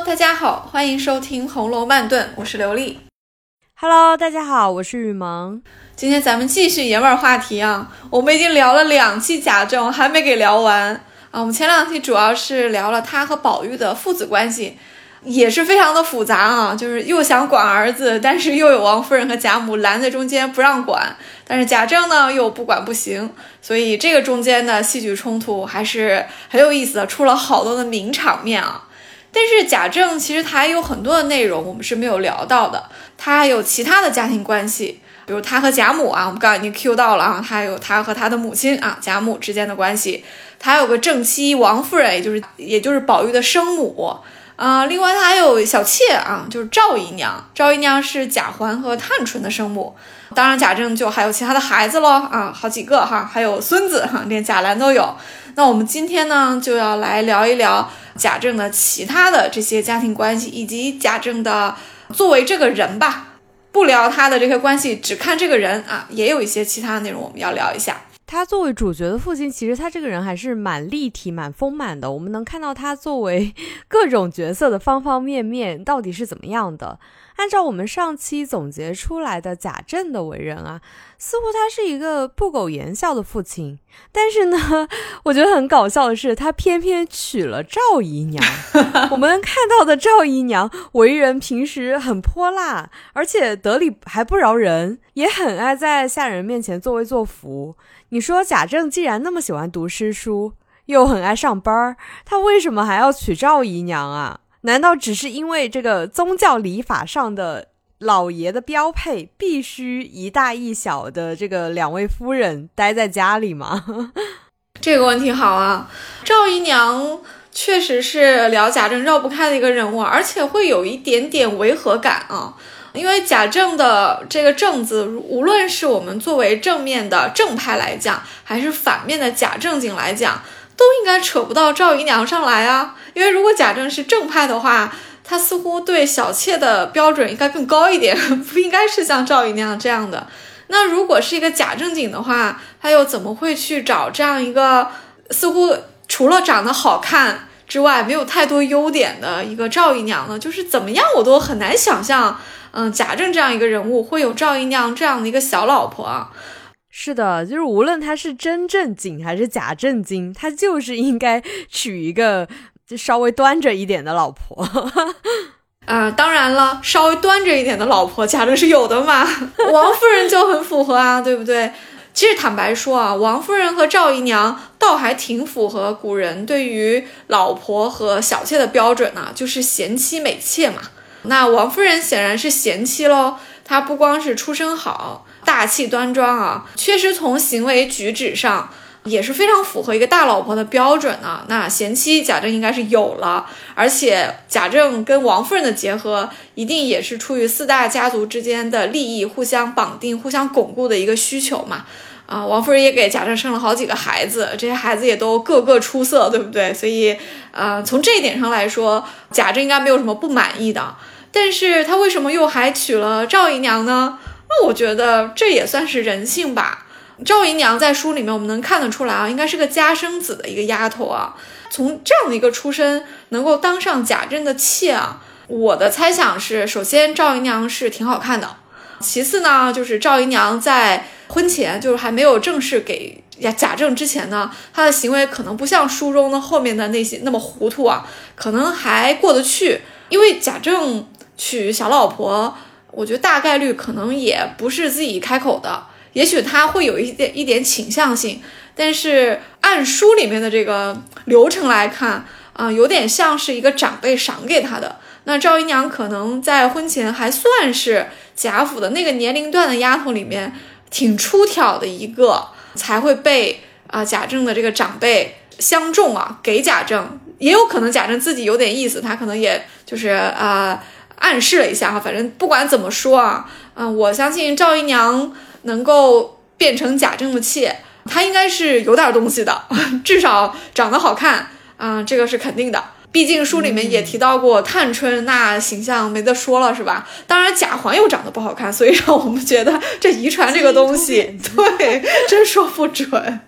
Hello，大家好，欢迎收听《红楼慢炖》，我是刘丽。Hello，大家好，我是雨萌。今天咱们继续爷们儿话题啊，我们已经聊了两期贾政，还没给聊完啊。我们前两期主要是聊了他和宝玉的父子关系，也是非常的复杂啊，就是又想管儿子，但是又有王夫人和贾母拦在中间不让管，但是贾政呢又不管不行，所以这个中间的戏剧冲突还是很有意思的，出了好多的名场面啊。但是贾政其实他还有很多的内容我们是没有聊到的，他还有其他的家庭关系，比如他和贾母啊，我们刚刚已经 Q 到了啊，他还有他和他的母亲啊贾母之间的关系，他还有个正妻王夫人，也就是也就是宝玉的生母。啊，另外他还有小妾啊，就是赵姨娘，赵姨娘是贾环和探春的生母，当然贾政就还有其他的孩子喽啊，好几个哈，还有孙子哈，连贾兰都有。那我们今天呢就要来聊一聊。贾政的其他的这些家庭关系，以及贾政的作为这个人吧，不聊他的这些关系，只看这个人啊，也有一些其他的内容我们要聊一下。他作为主角的父亲，其实他这个人还是蛮立体、蛮丰满的。我们能看到他作为各种角色的方方面面到底是怎么样的。按照我们上期总结出来的贾政的为人啊，似乎他是一个不苟言笑的父亲。但是呢，我觉得很搞笑的是，他偏偏娶了赵姨娘。我们看到的赵姨娘为人平时很泼辣，而且得理还不饶人，也很爱在下人面前作威作福。你说贾政既然那么喜欢读诗书，又很爱上班，他为什么还要娶赵姨娘啊？难道只是因为这个宗教礼法上的老爷的标配，必须一大一小的这个两位夫人待在家里吗？这个问题好啊，赵姨娘确实是聊贾政绕不开的一个人物，而且会有一点点违和感啊。因为贾政的这个“正”字，无论是我们作为正面的正派来讲，还是反面的假正经来讲。都应该扯不到赵姨娘上来啊，因为如果贾政是正派的话，他似乎对小妾的标准应该更高一点，不应该是像赵姨娘这样的。那如果是一个假正经的话，他又怎么会去找这样一个似乎除了长得好看之外没有太多优点的一个赵姨娘呢？就是怎么样我都很难想象，嗯，贾政这样一个人物会有赵姨娘这样的一个小老婆啊。是的，就是无论他是真正经还是假正经，他就是应该娶一个就稍微端着一点的老婆。啊，当然了，稍微端着一点的老婆，贾政是有的嘛。王夫人就很符合啊，对不对？其实坦白说啊，王夫人和赵姨娘倒还挺符合古人对于老婆和小妾的标准呢，就是贤妻美妾嘛。那王夫人显然是贤妻喽，她不光是出身好。大气端庄啊，确实从行为举止上也是非常符合一个大老婆的标准啊。那贤妻贾政应该是有了，而且贾政跟王夫人的结合，一定也是出于四大家族之间的利益互相绑定、互相巩固的一个需求嘛。啊，王夫人也给贾政生了好几个孩子，这些孩子也都个个出色，对不对？所以，呃，从这一点上来说，贾政应该没有什么不满意的。但是他为什么又还娶了赵姨娘呢？那我觉得这也算是人性吧。赵姨娘在书里面我们能看得出来啊，应该是个家生子的一个丫头啊。从这样的一个出身能够当上贾政的妾啊，我的猜想是，首先赵姨娘是挺好看的，其次呢，就是赵姨娘在婚前就是还没有正式给贾政之前呢，她的行为可能不像书中的后面的那些那么糊涂啊，可能还过得去。因为贾政娶小老婆。我觉得大概率可能也不是自己开口的，也许他会有一点一点倾向性，但是按书里面的这个流程来看，啊，有点像是一个长辈赏给他的。那赵姨娘可能在婚前还算是贾府的那个年龄段的丫头里面挺出挑的一个，才会被啊贾政的这个长辈相中啊，给贾政。也有可能贾政自己有点意思，他可能也就是啊。暗示了一下哈，反正不管怎么说啊，嗯，我相信赵姨娘能够变成贾政的妾，她应该是有点东西的，至少长得好看啊，这个是肯定的。毕竟书里面也提到过探春那形象没得说了，是吧？当然贾环又长得不好看，所以让我们觉得这遗传这个 东西，对，真说不准。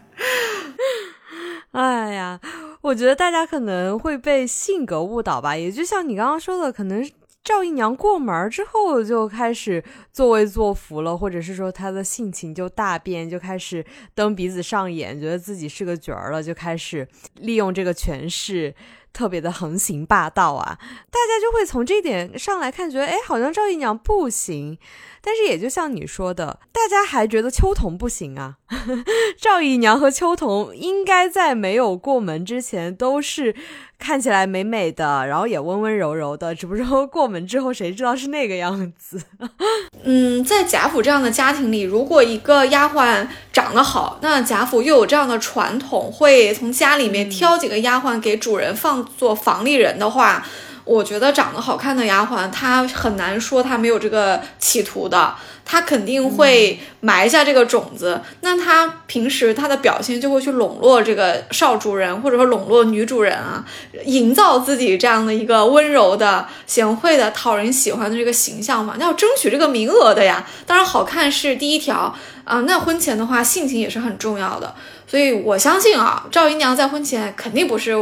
哎呀。我觉得大家可能会被性格误导吧，也就像你刚刚说的，可能赵姨娘过门之后就开始作威作福了，或者是说她的性情就大变，就开始蹬鼻子上眼，觉得自己是个角儿了，就开始利用这个权势。特别的横行霸道啊，大家就会从这点上来看，觉得哎，好像赵姨娘不行。但是也就像你说的，大家还觉得秋桐不行啊。赵姨娘和秋桐应该在没有过门之前都是看起来美美的，然后也温温柔柔的。只不过过门之后，谁知道是那个样子？嗯，在贾府这样的家庭里，如果一个丫鬟长得好，那贾府又有这样的传统，会从家里面挑几个丫鬟给主人放做房里人的话。我觉得长得好看的丫鬟，她很难说她没有这个企图的，她肯定会埋下这个种子。那她平时她的表现就会去笼络这个少主人，或者说笼络女主人啊，营造自己这样的一个温柔的、贤惠的、讨人喜欢的这个形象嘛。那要争取这个名额的呀。当然，好看是第一条啊。那婚前的话，性情也是很重要的。所以我相信啊，赵姨娘在婚前肯定不是。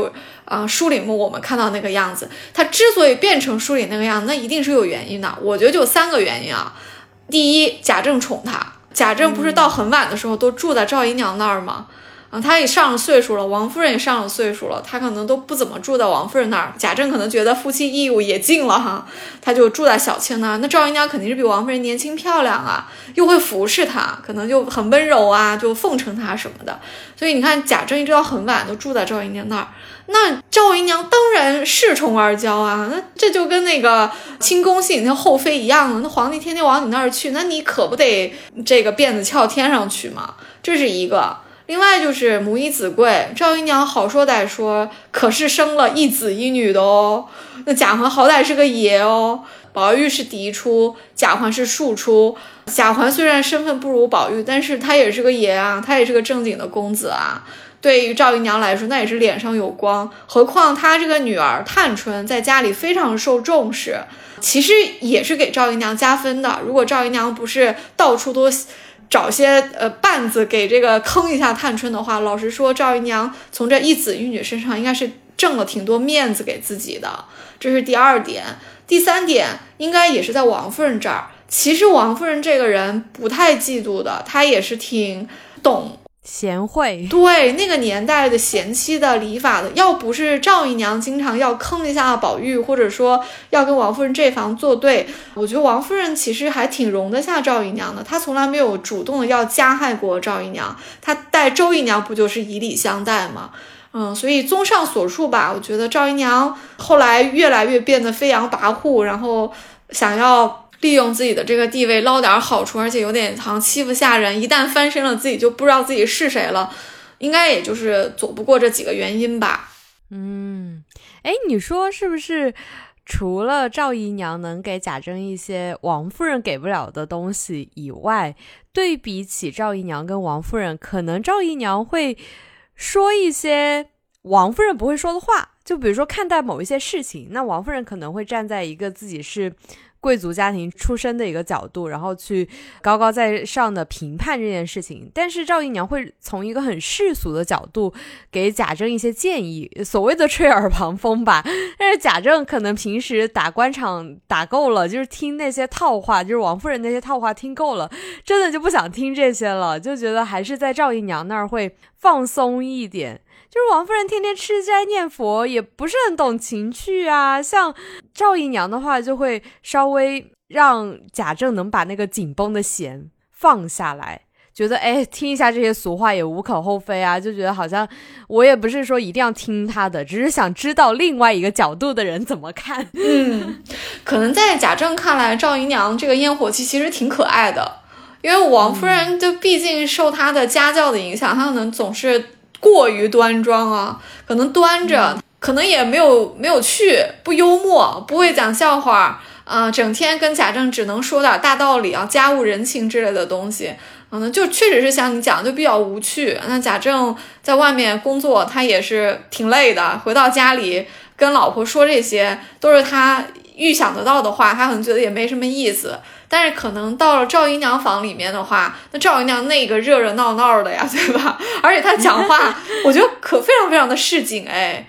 啊，书里面我们看到那个样子，她之所以变成书里那个样子，那一定是有原因的。我觉得就三个原因啊。第一，贾政宠她，贾政不是到很晚的时候都住在赵姨娘那儿吗？啊，他也上了岁数了，王夫人也上了岁数了，他可能都不怎么住在王夫人那儿。贾政可能觉得夫妻义务也尽了哈，他就住在小青那儿。那赵姨娘肯定是比王夫人年轻漂亮啊，又会服侍她，可能就很温柔啊，就奉承她什么的。所以你看，贾政一直到很晚都住在赵姨娘那儿。那赵姨娘当然恃宠而骄啊，那这就跟那个清宫戏里那后妃一样了。那皇帝天天往你那儿去，那你可不得这个辫子翘天上去吗？这是一个。另外就是母以子贵，赵姨娘好说歹说，可是生了一子一女的哦。那贾环好歹是个爷哦，宝玉是嫡出，贾环是庶出。贾环虽然身份不如宝玉，但是他也是个爷啊，他也是个正经的公子啊。对于赵姨娘来说，那也是脸上有光。何况她这个女儿探春在家里非常受重视，其实也是给赵姨娘加分的。如果赵姨娘不是到处都。找些呃绊子给这个坑一下探春的话，老实说，赵姨娘从这一子一女身上应该是挣了挺多面子给自己的，这是第二点。第三点应该也是在王夫人这儿。其实王夫人这个人不太嫉妒的，她也是挺懂。贤惠，对那个年代的贤妻的礼法的，要不是赵姨娘经常要坑一下宝玉，或者说要跟王夫人这房作对，我觉得王夫人其实还挺容得下赵姨娘的。她从来没有主动的要加害过赵姨娘，她待周姨娘不就是以礼相待吗？嗯，所以综上所述吧，我觉得赵姨娘后来越来越变得飞扬跋扈，然后想要。利用自己的这个地位捞点好处，而且有点好像欺负下人。一旦翻身了，自己就不知道自己是谁了。应该也就是躲不过这几个原因吧。嗯，哎，你说是不是？除了赵姨娘能给贾珍一些王夫人给不了的东西以外，对比起赵姨娘跟王夫人，可能赵姨娘会说一些王夫人不会说的话。就比如说看待某一些事情，那王夫人可能会站在一个自己是。贵族家庭出身的一个角度，然后去高高在上的评判这件事情。但是赵姨娘会从一个很世俗的角度给贾政一些建议，所谓的吹耳旁风吧。但是贾政可能平时打官场打够了，就是听那些套话，就是王夫人那些套话听够了，真的就不想听这些了，就觉得还是在赵姨娘那儿会放松一点。就是王夫人天天吃斋念佛，也不是很懂情趣啊。像赵姨娘的话，就会稍微让贾政能把那个紧绷的弦放下来，觉得哎，听一下这些俗话也无可厚非啊。就觉得好像我也不是说一定要听他的，只是想知道另外一个角度的人怎么看。嗯，可能在贾政看来，赵姨娘这个烟火气其实挺可爱的，因为王夫人就毕竟受她的家教的影响，她可能总是。过于端庄啊，可能端着，可能也没有没有趣，不幽默，不会讲笑话啊，整天跟贾政只能说点大道理啊，家务人情之类的东西，可能就确实是像你讲，就比较无趣。那贾政在外面工作，他也是挺累的，回到家里跟老婆说这些，都是他预想得到的话，他可能觉得也没什么意思。但是可能到了赵姨娘房里面的话，那赵姨娘那个热热闹闹的呀，对吧？而且她讲话，我觉得可非常非常的市井哎。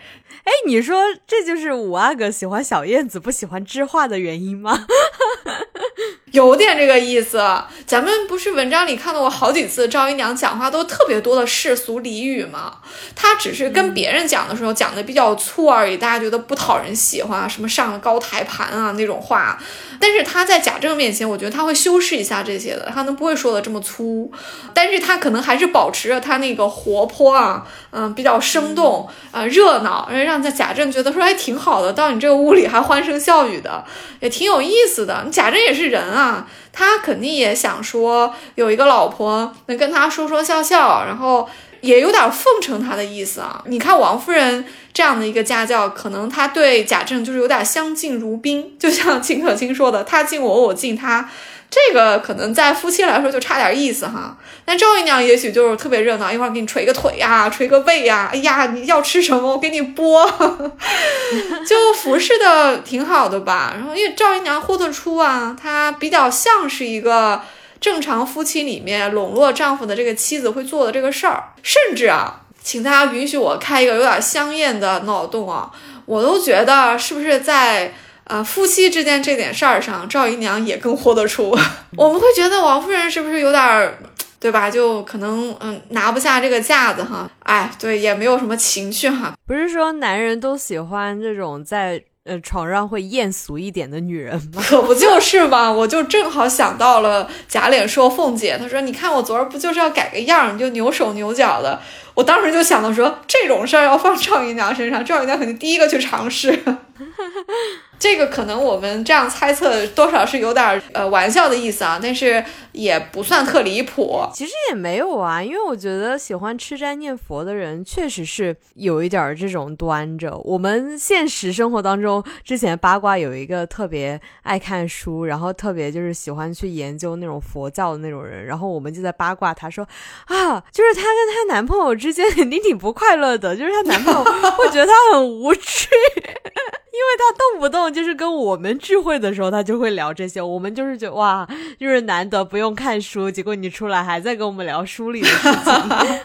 哎，你说这就是五阿哥喜欢小燕子不喜欢知画的原因吗？有点这个意思。咱们不是文章里看到过好几次赵姨娘讲话都特别多的世俗俚语吗？她只是跟别人讲的时候讲的比较粗而已，大家觉得不讨人喜欢，什么上了高台盘啊那种话。但是她在贾政面前，我觉得她会修饰一下这些的，她能不会说的这么粗。但是她可能还是保持着她那个活泼啊，嗯，比较生动啊，热闹，让在贾政觉得说还挺好的。到你这个屋里还欢声笑语的，也挺有意思的。贾政也是人啊，他肯定也想说有一个老婆能跟他说说笑笑，然后也有点奉承他的意思啊。你看王夫人这样的一个家教，可能他对贾政就是有点相敬如宾，就像 秦可卿说的，他敬我，我敬他。这个可能在夫妻来说就差点意思哈，但赵姨娘也许就是特别热闹，一会儿给你捶个腿呀，捶个背呀，哎呀，你要吃什么我给你剥，就服侍的挺好的吧。然后因为赵姨娘豁得出啊，她比较像是一个正常夫妻里面笼络丈夫的这个妻子会做的这个事儿，甚至啊，请大家允许我开一个有点香艳的脑洞啊，我都觉得是不是在。啊，夫妻之间这点事儿上，赵姨娘也更豁得出。我们会觉得王夫人是不是有点儿，对吧？就可能嗯拿不下这个架子哈。哎，对，也没有什么情趣哈。不是说男人都喜欢这种在呃床上会艳俗一点的女人吗？可不就是嘛？我就正好想到了假脸说凤姐，她说你看我昨儿不就是要改个样，你就扭手扭脚的。我当时就想到说这种事儿要放赵姨娘身上，赵姨娘肯定第一个去尝试。这个可能我们这样猜测多少是有点呃玩笑的意思啊，但是也不算特离谱。其实也没有啊，因为我觉得喜欢吃斋念佛的人确实是有一点这种端着。我们现实生活当中，之前八卦有一个特别爱看书，然后特别就是喜欢去研究那种佛教的那种人，然后我们就在八卦他说啊，就是她跟她男朋友之间肯定挺不快乐的，就是她男朋友会觉得她很无趣。因为他动不动就是跟我们聚会的时候，他就会聊这些。我们就是觉得哇，就是难得不用看书，结果你出来还在跟我们聊书里的事情。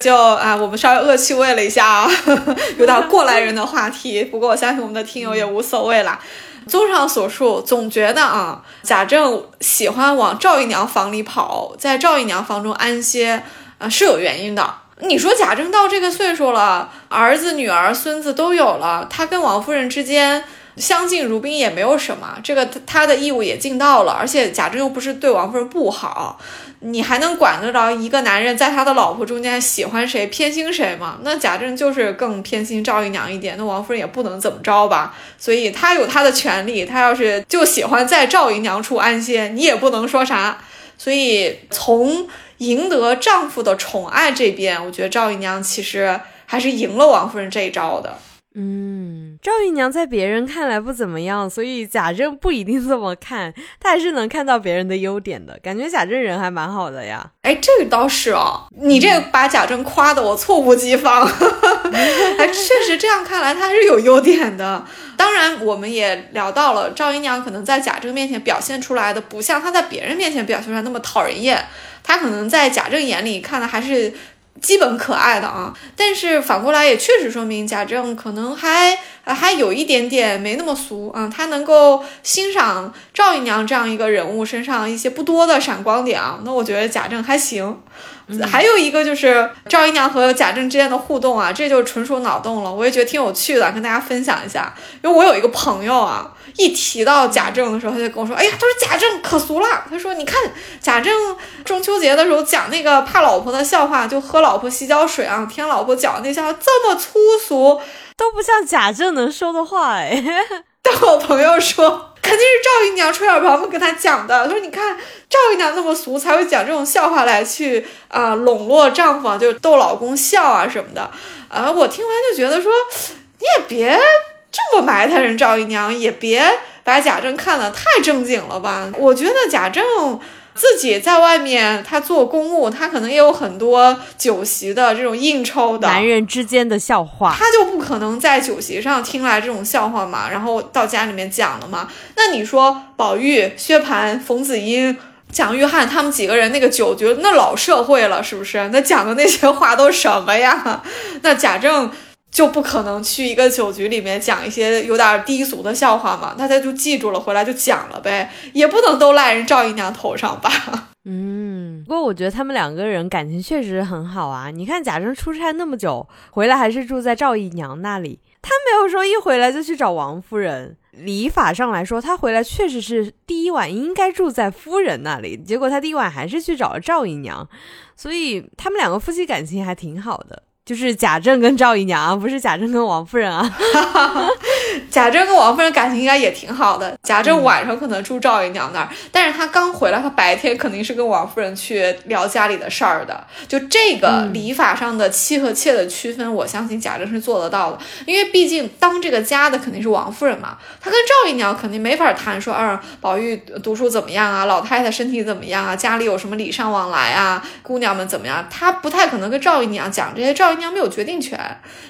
就啊，我们稍微恶趣味了一下啊，有点过来人的话题。不过我相信我们的听友也无所谓啦。综上所述，总觉得啊，贾政喜欢往赵姨娘房里跑，在赵姨娘房中安歇啊，是有原因的。你说贾政到这个岁数了，儿子、女儿、孙子都有了，他跟王夫人之间相敬如宾也没有什么，这个他的义务也尽到了。而且贾政又不是对王夫人不好，你还能管得着一个男人在他的老婆中间喜欢谁、偏心谁吗？那贾政就是更偏心赵姨娘一点，那王夫人也不能怎么着吧？所以他有他的权利，他要是就喜欢在赵姨娘处安歇，你也不能说啥。所以从。赢得丈夫的宠爱这边，我觉得赵姨娘其实还是赢了王夫人这一招的。嗯，赵姨娘在别人看来不怎么样，所以贾政不一定这么看，他还是能看到别人的优点的。感觉贾政人还蛮好的呀。哎，这个倒是哦，你这个把贾政夸的我猝不及防。哎，确实这样看来他是有优点的。当然，我们也聊到了赵姨娘可能在贾政面前表现出来的，不像她在别人面前表现出来那么讨人厌。她可能在贾政眼里看的还是基本可爱的啊，但是反过来也确实说明贾政可能还还有一点点没那么俗啊，他能够欣赏赵姨娘这样一个人物身上一些不多的闪光点啊，那我觉得贾政还行。还有一个就是赵姨娘和贾政之间的互动啊，这就纯属脑洞了，我也觉得挺有趣的，跟大家分享一下。因为我有一个朋友啊，一提到贾政的时候，他就跟我说：“哎呀，他说贾政可俗了。”他说：“你看贾政中秋节的时候讲那个怕老婆的笑话，就喝老婆洗脚水啊，舔老婆脚那笑话这么粗俗，都不像贾政能说的话。”哎，但我朋友说。肯定是赵姨娘吹耳旁风跟他讲的。他说：“你看赵姨娘那么俗，才会讲这种笑话来去啊笼络丈夫，就逗老公笑啊什么的。”啊，我听完就觉得说，你也别这么埋汰人赵姨娘，也别把贾政看得太正经了吧。我觉得贾政自己在外面他做公务，他可能也有很多酒席的这种应酬的。男人之间的笑话，他就不可能在酒席上听来这种笑话嘛，然后到家里面讲了嘛。那你说宝玉、薛蟠、冯子英。蒋玉菡他们几个人那个酒局，那老社会了，是不是？那讲的那些话都什么呀？那贾政就不可能去一个酒局里面讲一些有点低俗的笑话嘛？那他就记住了，回来就讲了呗，也不能都赖人赵姨娘头上吧？嗯，不过我觉得他们两个人感情确实很好啊。你看贾政出差那么久，回来还是住在赵姨娘那里，他没有说一回来就去找王夫人。礼法上来说，他回来确实是第一晚应该住在夫人那里，结果他第一晚还是去找了赵姨娘，所以他们两个夫妻感情还挺好的。就是贾政跟赵姨娘，不是贾政跟王夫人啊。贾政跟王夫人感情应该也挺好的。贾政晚上可能住赵姨娘那儿，但是他刚回来，他白天肯定是跟王夫人去聊家里的事儿的。就这个礼法上的妻和妾的区分，我相信贾政是做得到的。因为毕竟当这个家的肯定是王夫人嘛，他跟赵姨娘肯定没法谈说，啊，宝玉读书怎么样啊？老太太身体怎么样啊？家里有什么礼尚往来啊？姑娘们怎么样？他不太可能跟赵姨娘讲这些。赵姨娘没有决定权，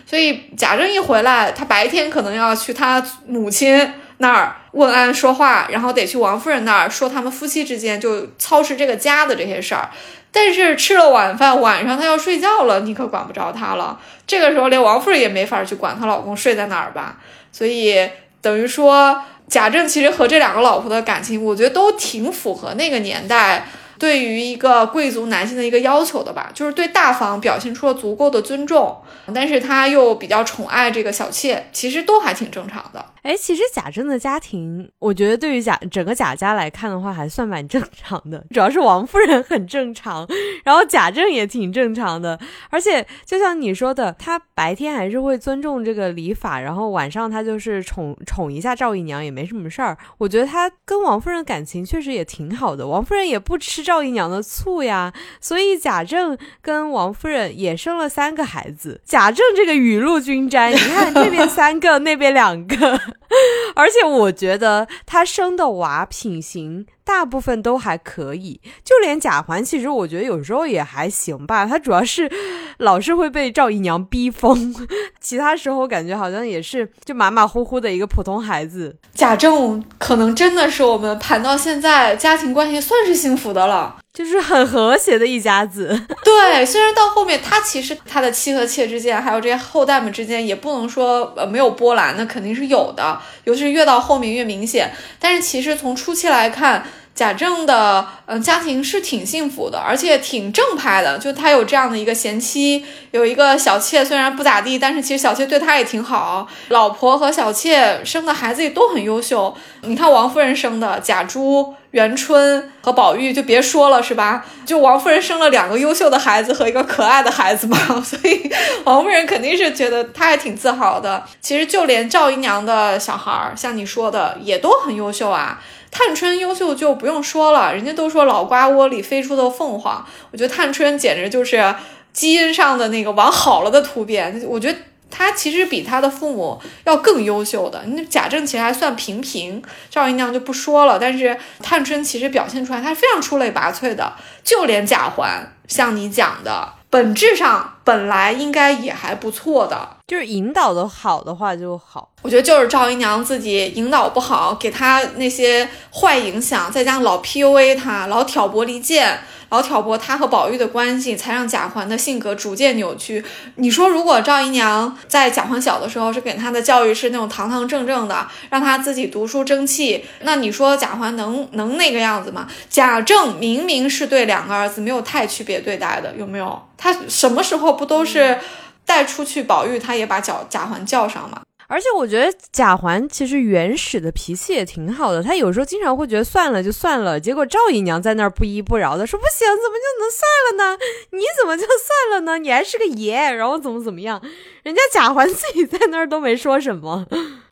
所以贾政一回来，他白天可能要去他母亲那儿问安说话，然后得去王夫人那儿说他们夫妻之间就操持这个家的这些事儿。但是吃了晚饭，晚上他要睡觉了，你可管不着他了。这个时候连王夫人也没法去管她老公睡在哪儿吧。所以等于说，贾政其实和这两个老婆的感情，我觉得都挺符合那个年代。对于一个贵族男性的一个要求的吧，就是对大房表现出了足够的尊重，但是他又比较宠爱这个小妾，其实都还挺正常的。哎，其实贾政的家庭，我觉得对于贾整个贾家来看的话，还算蛮正常的。主要是王夫人很正常，然后贾政也挺正常的。而且就像你说的，他白天还是会尊重这个礼法，然后晚上他就是宠宠一下赵姨娘，也没什么事儿。我觉得他跟王夫人感情确实也挺好的，王夫人也不吃赵姨娘的醋呀。所以贾政跟王夫人也生了三个孩子。贾政这个雨露均沾，你看这边 三个，那边两个。而且我觉得他生的娃品行大部分都还可以，就连贾环，其实我觉得有时候也还行吧。他主要是老是会被赵姨娘逼疯，其他时候感觉好像也是就马马虎虎的一个普通孩子。贾政可能真的是我们盘到现在家庭关系算是幸福的了。就是很和谐的一家子，对。虽然到后面他其实他的妻和妾之间，还有这些后代们之间，也不能说呃没有波澜，那肯定是有的，尤其是越到后面越明显。但是其实从初期来看。贾政的嗯家庭是挺幸福的，而且挺正派的。就他有这样的一个贤妻，有一个小妾，虽然不咋地，但是其实小妾对他也挺好。老婆和小妾生的孩子也都很优秀。你看王夫人生的贾珠、元春和宝玉，就别说了，是吧？就王夫人生了两个优秀的孩子和一个可爱的孩子嘛，所以王夫人肯定是觉得她还挺自豪的。其实就连赵姨娘的小孩儿，像你说的，也都很优秀啊。探春优秀就不用说了，人家都说老瓜窝里飞出的凤凰，我觉得探春简直就是基因上的那个往好了的突变。我觉得他其实比他的父母要更优秀的。那贾政其实还算平平，赵姨娘就不说了。但是探春其实表现出来，她是非常出类拔萃的。就连贾环，像你讲的。本质上本来应该也还不错的，就是引导的好的话就好。我觉得就是赵姨娘自己引导不好，给她那些坏影响，再加上老 PUA 她，老挑拨离间。老挑拨她和宝玉的关系，才让贾环的性格逐渐扭曲。你说，如果赵姨娘在贾环小的时候是给她的教育是那种堂堂正正的，让她自己读书争气，那你说贾环能能那个样子吗？贾政明明是对两个儿子没有太区别对待的，有没有？他什么时候不都是带出去宝玉，他也把贾贾环叫上嘛？而且我觉得贾环其实原始的脾气也挺好的，他有时候经常会觉得算了就算了，结果赵姨娘在那儿不依不饶的说不行，怎么就能算了呢？你怎么就算了呢？你还是个爷，然后怎么怎么样？人家贾环自己在那儿都没说什么，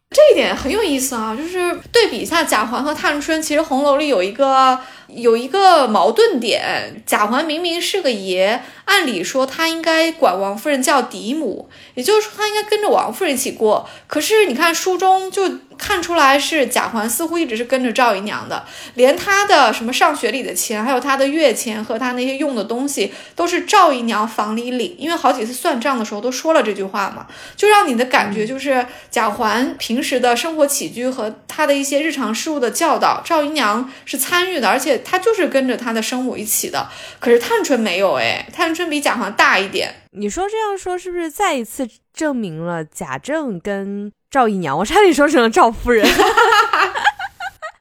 这一点很有意思啊，就是对比一下贾环和探春，其实红楼里有一个有一个矛盾点，贾环明明是个爷，按理说他应该管王夫人叫嫡母，也就是说他应该跟着王夫人一起过。可是你看书中就看出来是贾环似乎一直是跟着赵姨娘的，连他的什么上学里的钱，还有他的月钱和他那些用的东西，都是赵姨娘房里领。因为好几次算账的时候都说了这句话嘛，就让你的感觉就是贾环平时的生活起居和他的一些日常事务的教导，赵姨娘是参与的，而且。他就是跟着他的生母一起的，可是探春没有哎，探春比贾环大一点。你说这样说是不是再一次证明了贾政跟赵姨娘？我差点说成了赵夫人。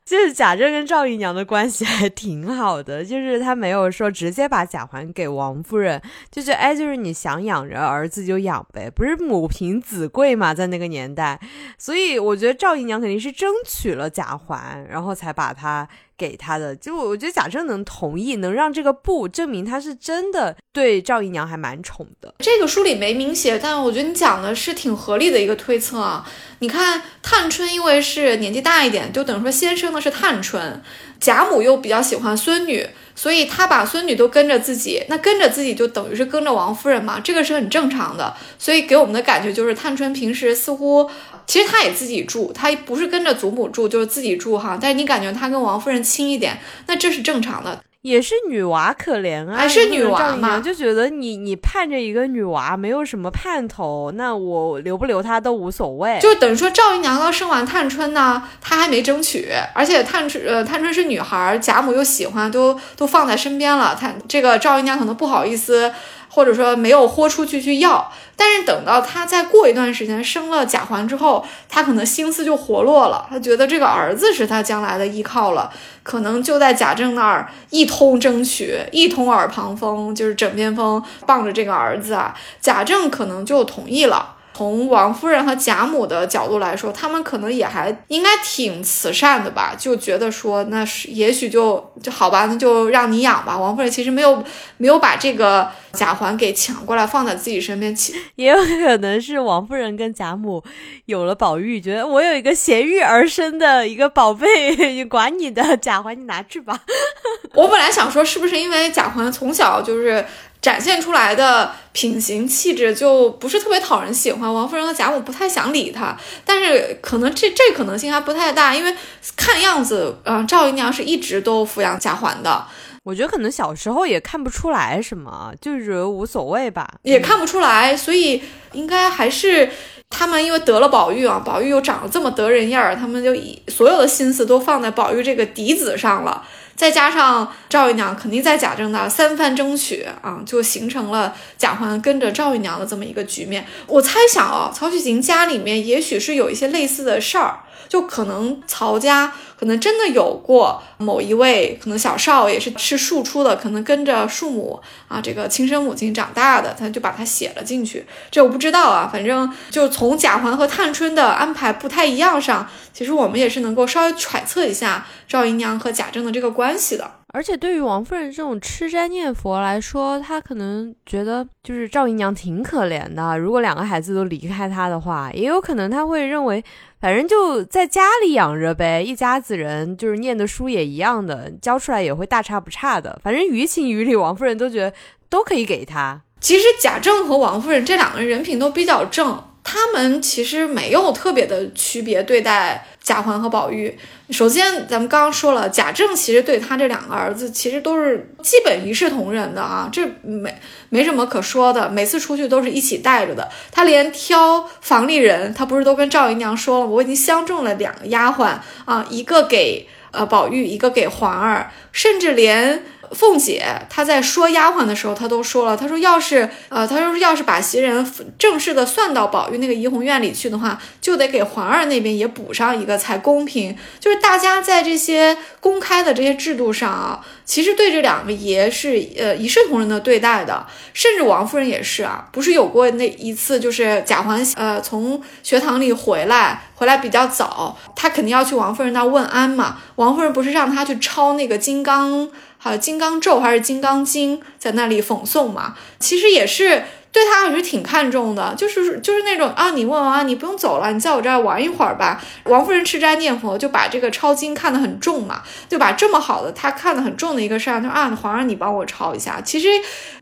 就是贾政跟赵姨娘的关系还挺好的，就是他没有说直接把贾环给王夫人，就是哎，就是你想养着儿子就养呗，不是母凭子贵嘛，在那个年代，所以我觉得赵姨娘肯定是争取了贾环，然后才把他。给他的，就我觉得贾政能同意，能让这个布证明他是真的对赵姨娘还蛮宠的。这个书里没明写，但我觉得你讲的是挺合理的一个推测啊。你看探春因为是年纪大一点，就等于说先生的是探春，贾母又比较喜欢孙女。所以他把孙女都跟着自己，那跟着自己就等于是跟着王夫人嘛，这个是很正常的。所以给我们的感觉就是，探春平时似乎其实她也自己住，她不是跟着祖母住，就是自己住哈。但是你感觉她跟王夫人亲一点，那这是正常的。也是女娃可怜啊，还是女娃嘛？就觉得你你盼着一个女娃，没有什么盼头，那我留不留她都无所谓。就等于说赵姨娘刚生完探春呢，她还没争取，而且探春呃探春是女孩，贾母又喜欢，都都放在身边了，她这个赵姨娘可能不好意思。或者说没有豁出去去要，但是等到他再过一段时间生了贾环之后，他可能心思就活络了，他觉得这个儿子是他将来的依靠了，可能就在贾政那儿一通争取，一通耳旁风，就是枕边风，傍着这个儿子啊，贾政可能就同意了。从王夫人和贾母的角度来说，他们可能也还应该挺慈善的吧，就觉得说那是也许就就好吧，那就让你养吧。王夫人其实没有没有把这个贾环给抢过来放在自己身边，其 也有可能是王夫人跟贾母有了宝玉，觉得我有一个衔玉而生的一个宝贝，管你的贾环，你拿去吧。我本来想说，是不是因为贾环从小就是。展现出来的品行气质就不是特别讨人喜欢，王夫人和贾母不太想理他，但是可能这这可能性还不太大，因为看样子，嗯，赵姨娘是一直都抚养贾环的。我觉得可能小时候也看不出来什么，就是无所谓吧，也看不出来，所以应该还是他们因为得了宝玉啊，宝玉又长得这么得人样儿，他们就以所有的心思都放在宝玉这个嫡子上了。再加上赵姨娘肯定在贾政那儿三番争取啊，就形成了贾环跟着赵姨娘的这么一个局面。我猜想啊，曹雪芹家里面也许是有一些类似的事儿，就可能曹家。可能真的有过某一位，可能小少爷是是庶出的，可能跟着庶母啊，这个亲生母亲长大的，他就把他写了进去。这我不知道啊，反正就从贾环和探春的安排不太一样上，其实我们也是能够稍微揣测一下赵姨娘和贾政的这个关系的。而且对于王夫人这种吃斋念佛来说，她可能觉得就是赵姨娘挺可怜的。如果两个孩子都离开她的话，也有可能她会认为。反正就在家里养着呗，一家子人就是念的书也一样的，教出来也会大差不差的。反正于情于理，王夫人都觉得都可以给他。其实贾政和王夫人这两个人人品都比较正。他们其实没有特别的区别对待贾环和宝玉。首先，咱们刚刚说了，贾政其实对他这两个儿子其实都是基本一视同仁的啊，这没没什么可说的。每次出去都是一起带着的。他连挑房里人，他不是都跟赵姨娘说了，我已经相中了两个丫鬟啊，一个给呃宝玉，一个给环儿，甚至连。凤姐她在说丫鬟的时候，她都说了，她说要是呃，她说要是把袭人正式的算到宝玉那个怡红院里去的话，就得给环儿那边也补上一个才公平。就是大家在这些公开的这些制度上啊，其实对这两个爷是呃一视同仁的对待的，甚至王夫人也是啊，不是有过那一次，就是贾环呃从学堂里回来，回来比较早，他肯定要去王夫人那问安嘛，王夫人不是让他去抄那个金刚。啊，金刚咒还是金刚经，在那里讽诵嘛？其实也是对他还是挺看重的，就是就是那种啊，你问完啊，你不用走了，你在我这儿玩一会儿吧。王夫人吃斋念佛，就把这个抄经看得很重嘛，就把这么好的他看得很重的一个事儿，他啊，皇上你帮我抄一下。其实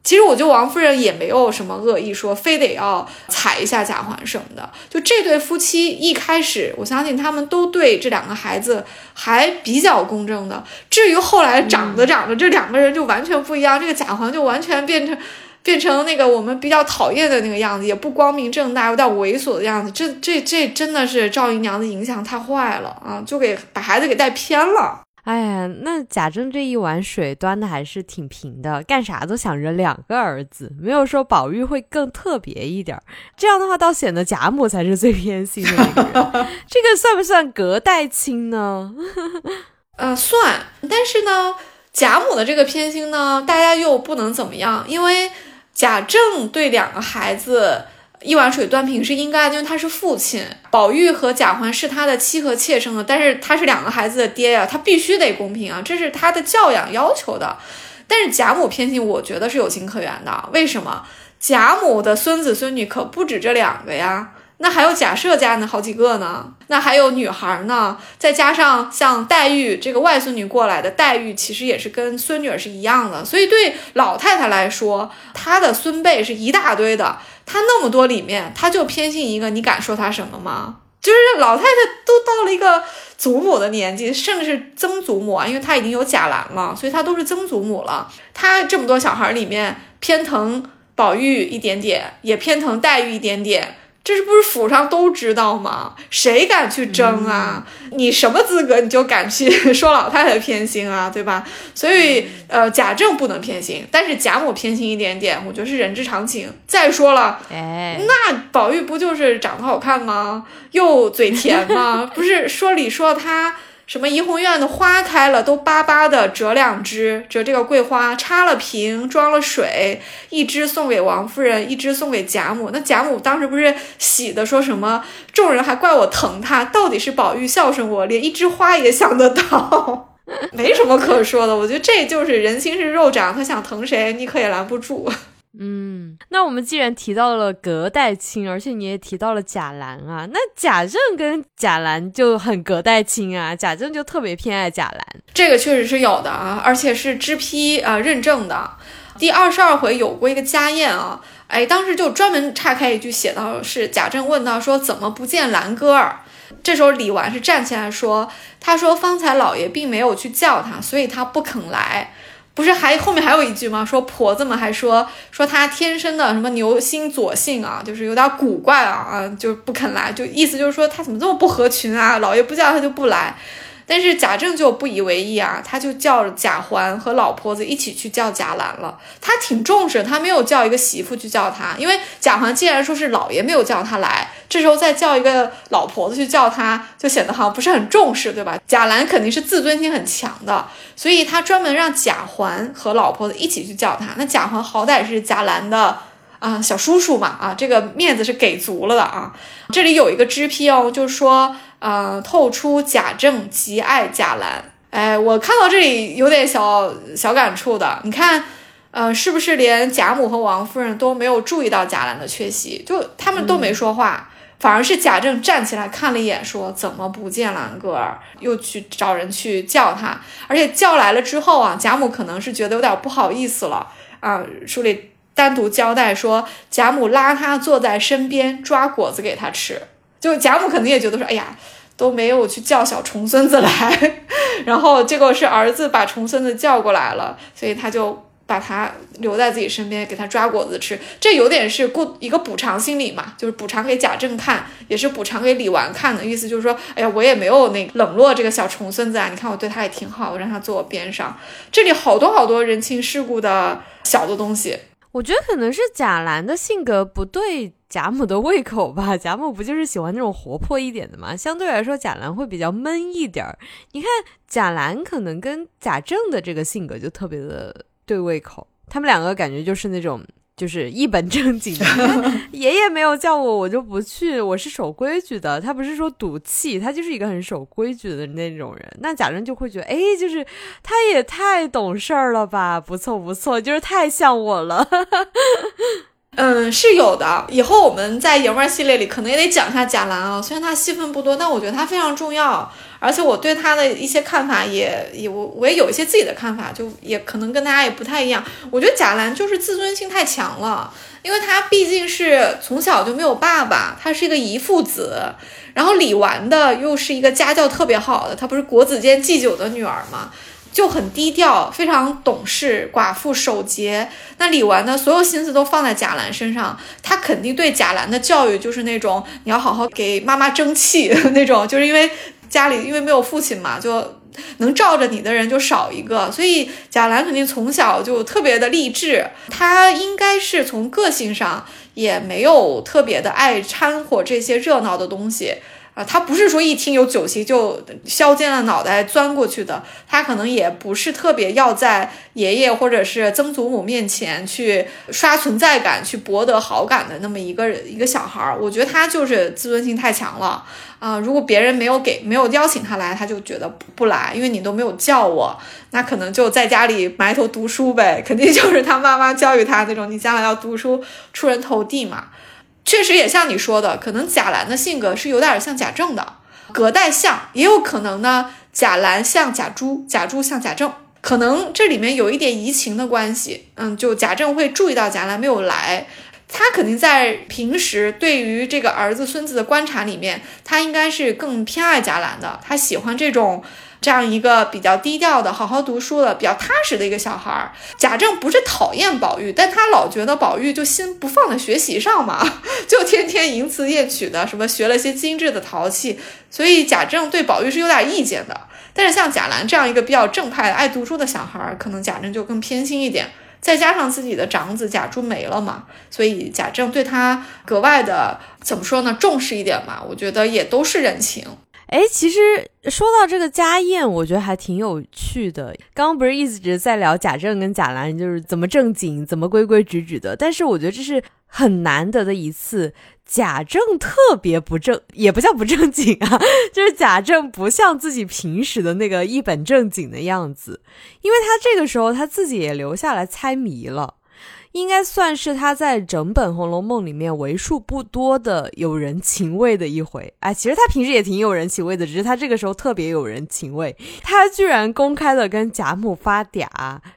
其实我觉得王夫人也没有什么恶意，说非得要踩一下贾环什么的。就这对夫妻一开始，我相信他们都对这两个孩子还比较公正的。至于后来长着长着，这两个人就完全不一样，这个贾环就完全变成。变成那个我们比较讨厌的那个样子，也不光明正大，有点猥琐的样子。这这这真的是赵姨娘的影响太坏了啊，就给把孩子给带偏了。哎呀，那贾政这一碗水端的还是挺平的，干啥都想着两个儿子，没有说宝玉会更特别一点儿。这样的话，倒显得贾母才是最偏心的那个人。这个算不算隔代亲呢？呃，算。但是呢，贾母的这个偏心呢，大家又不能怎么样，因为。贾政对两个孩子一碗水端平是应该的，因为他是父亲。宝玉和贾环是他的妻和妾生的，但是他是两个孩子的爹呀，他必须得公平啊，这是他的教养要求的。但是贾母偏心，我觉得是有情可原的。为什么？贾母的孙子孙女可不止这两个呀。那还有贾赦家呢，好几个呢。那还有女孩呢，再加上像黛玉这个外孙女过来的，黛玉其实也是跟孙女儿是一样的。所以对老太太来说，她的孙辈是一大堆的。她那么多里面，她就偏心一个，你敢说她什么吗？就是老太太都到了一个祖母的年纪，甚至是曾祖母啊，因为她已经有贾兰了，所以她都是曾祖母了。她这么多小孩里面，偏疼宝玉一点点，也偏疼黛玉一点点。这是不是府上都知道吗？谁敢去争啊？你什么资格你就敢去说老太太偏心啊？对吧？所以呃，贾政不能偏心，但是贾母偏心一点点，我觉得是人之常情。再说了，哎，那宝玉不就是长得好看吗？又嘴甜吗？不是说理说他。什么怡红院的花开了，都巴巴的折两枝，折这个桂花，插了瓶，装了水，一支送给王夫人，一支送给贾母。那贾母当时不是喜的说什么？众人还怪我疼他，到底是宝玉孝顺我，连一枝花也想得到，没什么可说的。我觉得这就是人心是肉长，他想疼谁，你可也拦不住。嗯，那我们既然提到了隔代亲，而且你也提到了贾兰啊，那贾政跟贾兰就很隔代亲啊，贾政就特别偏爱贾兰，这个确实是有的啊，而且是知批啊认证的。第二十二回有过一个家宴啊，哎，当时就专门岔开一句写到是贾政问到说怎么不见兰哥儿，这时候李纨是站起来说，他说方才老爷并没有去叫他，所以他不肯来。不是还后面还有一句吗？说婆子们还说说她天生的什么牛心左性啊，就是有点古怪啊啊，就不肯来，就意思就是说她怎么这么不合群啊？老爷不叫她就不来。但是贾政就不以为意啊，他就叫贾环和老婆子一起去叫贾兰了。他挺重视，他没有叫一个媳妇去叫他，因为贾环既然说是老爷没有叫他来，这时候再叫一个老婆子去叫他，就显得好像不是很重视，对吧？贾兰肯定是自尊心很强的，所以他专门让贾环和老婆子一起去叫他。那贾环好歹是贾兰的啊小叔叔嘛，啊这个面子是给足了的啊。这里有一个支批哦，就是说。呃，透出贾政极爱贾兰，哎，我看到这里有点小小感触的。你看，呃，是不是连贾母和王夫人都没有注意到贾兰的缺席？就他们都没说话，反而是贾政站起来看了一眼，说怎么不见兰哥儿？又去找人去叫他，而且叫来了之后啊，贾母可能是觉得有点不好意思了啊。书里单独交代说，贾母拉他坐在身边，抓果子给他吃。就贾母肯定也觉得说，哎呀，都没有去叫小重孙子来，然后结果是儿子把重孙子叫过来了，所以他就把他留在自己身边，给他抓果子吃。这有点是过一个补偿心理嘛，就是补偿给贾政看，也是补偿给李纨看的意思，就是说，哎呀，我也没有那冷落这个小重孙子啊，你看我对他也挺好，我让他坐我边上。这里好多好多人情世故的小的东西。我觉得可能是贾兰的性格不对贾母的胃口吧。贾母不就是喜欢那种活泼一点的嘛？相对来说，贾兰会比较闷一点儿。你看贾兰可能跟贾政的这个性格就特别的对胃口，他们两个感觉就是那种。就是一本正经的，爷爷没有叫我，我就不去。我是守规矩的，他不是说赌气，他就是一个很守规矩的那种人。那贾政就会觉得，哎，就是他也太懂事儿了吧，不错不错，就是太像我了。嗯，是有的。以后我们在爷们儿系列里可能也得讲一下贾兰啊，虽然他戏份不多，但我觉得他非常重要。而且我对他的一些看法也也我我也有一些自己的看法，就也可能跟大家也不太一样。我觉得贾兰就是自尊心太强了，因为他毕竟是从小就没有爸爸，他是一个遗父子。然后李纨的又是一个家教特别好的，她不是国子监祭酒的女儿吗？就很低调，非常懂事，寡妇守节。那李纨呢，所有心思都放在贾兰身上，他肯定对贾兰的教育就是那种你要好好给妈妈争气 那种，就是因为家里因为没有父亲嘛，就能罩着你的人就少一个，所以贾兰肯定从小就特别的励志。他应该是从个性上也没有特别的爱掺和这些热闹的东西。啊，他不是说一听有酒席就削尖了脑袋钻过去的，他可能也不是特别要在爷爷或者是曾祖母面前去刷存在感、去博得好感的那么一个一个小孩儿。我觉得他就是自尊心太强了啊！如果别人没有给、没有邀请他来，他就觉得不来，因为你都没有叫我，那可能就在家里埋头读书呗。肯定就是他妈妈教育他那种，你将来要读书出人头地嘛。确实也像你说的，可能贾兰的性格是有点像贾政的，隔代像，也有可能呢，贾兰像贾珠，贾珠像贾政，可能这里面有一点移情的关系。嗯，就贾政会注意到贾兰没有来，他肯定在平时对于这个儿子孙子的观察里面，他应该是更偏爱贾兰的，他喜欢这种。这样一个比较低调的、好好读书的、比较踏实的一个小孩儿，贾政不是讨厌宝玉，但他老觉得宝玉就心不放在学习上嘛，就天天淫词艳曲的，什么学了些精致的陶器，所以贾政对宝玉是有点意见的。但是像贾兰这样一个比较正派、爱读书的小孩儿，可能贾政就更偏心一点。再加上自己的长子贾珠没了嘛，所以贾政对他格外的怎么说呢，重视一点嘛，我觉得也都是人情。哎，其实说到这个家宴，我觉得还挺有趣的。刚刚不是一直在聊贾政跟贾兰，就是怎么正经，怎么规规矩矩的。但是我觉得这是很难得的一次，贾政特别不正，也不叫不正经啊，就是贾政不像自己平时的那个一本正经的样子，因为他这个时候他自己也留下来猜谜了。应该算是他在整本《红楼梦》里面为数不多的有人情味的一回。哎，其实他平时也挺有人情味的，只是他这个时候特别有人情味。他居然公开的跟贾母发嗲，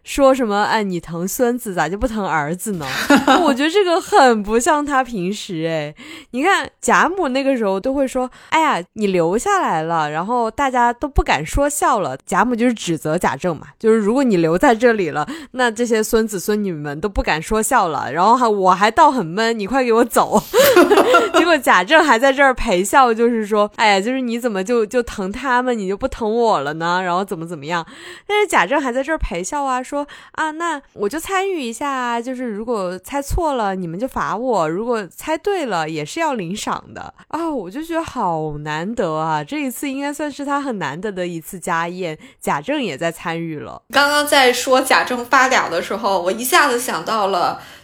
说什么“哎，你疼孙子，咋就不疼儿子呢？” 我觉得这个很不像他平时。哎，你看贾母那个时候都会说：“哎呀，你留下来了，然后大家都不敢说笑了。”贾母就是指责贾政嘛，就是如果你留在这里了，那这些孙子孙女们都不敢。说笑了，然后还我还倒很闷，你快给我走。结果贾政还在这儿陪笑，就是说，哎呀，就是你怎么就就疼他们，你就不疼我了呢？然后怎么怎么样？但是贾政还在这儿陪笑啊，说啊，那我就参与一下啊，就是如果猜错了，你们就罚我；如果猜对了，也是要领赏的啊。我就觉得好难得啊，这一次应该算是他很难得的一次家宴，贾政也在参与了。刚刚在说贾政发嗲的时候，我一下子想到了。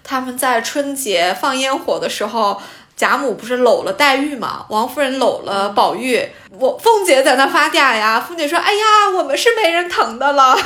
他们在春节放烟火的时候，贾母不是搂了黛玉嘛？王夫人搂了宝玉，我凤姐在那发嗲呀。凤姐说：“哎呀，我们是没人疼的了。”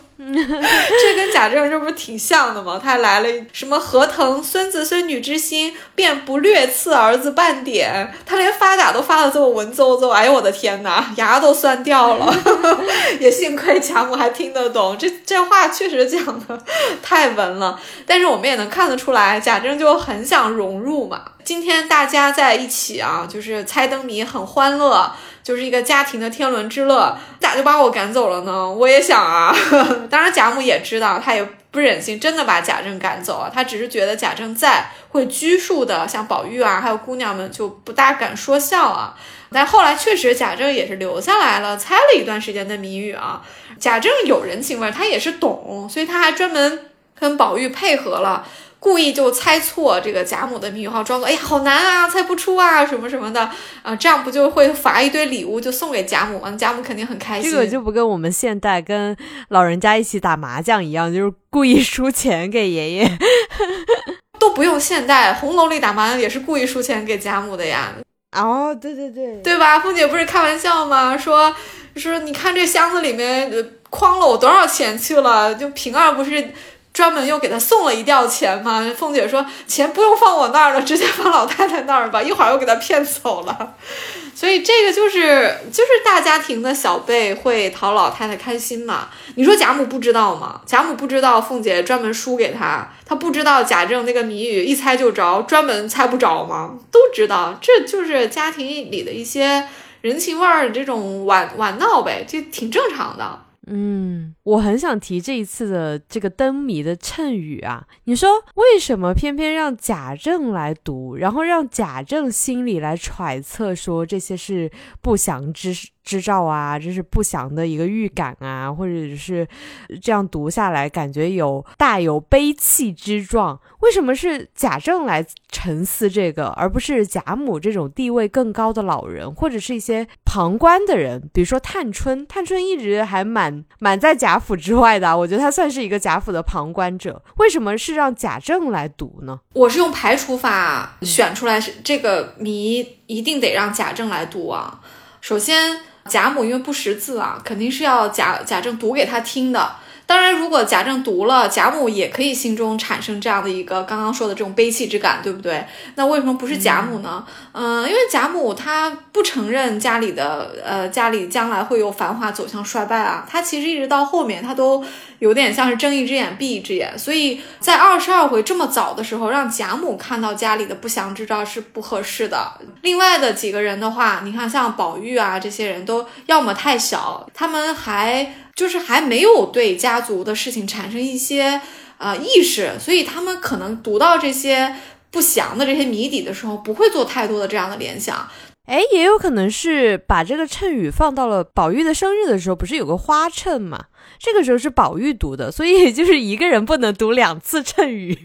这跟贾政这不是挺像的吗？他还来了什么“何腾孙子孙女之心，便不略赐儿子半点。”他连发嗲都发的这么文绉绉，哎呦我的天哪，牙都酸掉了。也幸亏贾母还听得懂，这这话确实讲的太文了。但是我们也能看得出来，贾政就很想融入嘛。今天大家在一起啊，就是猜灯谜，很欢乐。就是一个家庭的天伦之乐，咋就把我赶走了呢？我也想啊。当然贾母也知道，她也不忍心真的把贾政赶走啊。她只是觉得贾政在，会拘束的，像宝玉啊，还有姑娘们就不大敢说笑啊。但后来确实贾政也是留下来了，猜了一段时间的谜语啊。贾政有人情味，他也是懂，所以他还专门跟宝玉配合了。故意就猜错这个贾母的谜语号，装作哎呀好难啊，猜不出啊什么什么的啊，这样不就会罚一堆礼物就送给贾母吗？贾母肯定很开心。这个就不跟我们现代跟老人家一起打麻将一样，就是故意输钱给爷爷，都不用现代，红楼里打麻将也是故意输钱给贾母的呀。哦，对对对，对吧？凤姐不是开玩笑吗？说说你看这箱子里面诓了我多少钱去了？就平儿不是。专门又给他送了一吊钱嘛。凤姐说钱不用放我那儿了，直接放老太太那儿吧，一会儿又给他骗走了。所以这个就是就是大家庭的小辈会讨老太太开心嘛。你说贾母不知道吗？贾母不知道凤姐专门输给他，他不知道贾政那个谜语一猜就着，专门猜不着吗？都知道，这就是家庭里的一些人情味儿，这种玩玩闹呗，这挺正常的。嗯，我很想提这一次的这个灯谜的谶语啊。你说为什么偏偏让贾政来读，然后让贾政心里来揣测说这些是不祥之之兆啊，这是不祥的一个预感啊，或者是这样读下来感觉有大有悲戚之状？为什么是贾政来沉思这个，而不是贾母这种地位更高的老人，或者是一些旁观的人？比如说探春，探春一直还蛮蛮在贾府之外的，我觉得他算是一个贾府的旁观者。为什么是让贾政来读呢？我是用排除法选出来，这个谜一定得让贾政来读啊。首先。贾母因为不识字啊，肯定是要贾贾政读给他听的。当然，如果贾政读了，贾母也可以心中产生这样的一个刚刚说的这种悲戚之感，对不对？那为什么不是贾母呢？嗯，因为贾母她不承认家里的呃家里将来会有繁华走向衰败啊。她其实一直到后面，她都有点像是睁一只眼闭一只眼。所以在二十二回这么早的时候，让贾母看到家里的不祥之兆是不合适的。另外的几个人的话，你看像宝玉啊这些人都要么太小，他们还。就是还没有对家族的事情产生一些呃意识，所以他们可能读到这些不祥的这些谜底的时候，不会做太多的这样的联想。哎，也有可能是把这个谶语放到了宝玉的生日的时候，不是有个花衬嘛？这个时候是宝玉读的，所以就是一个人不能读两次谶语，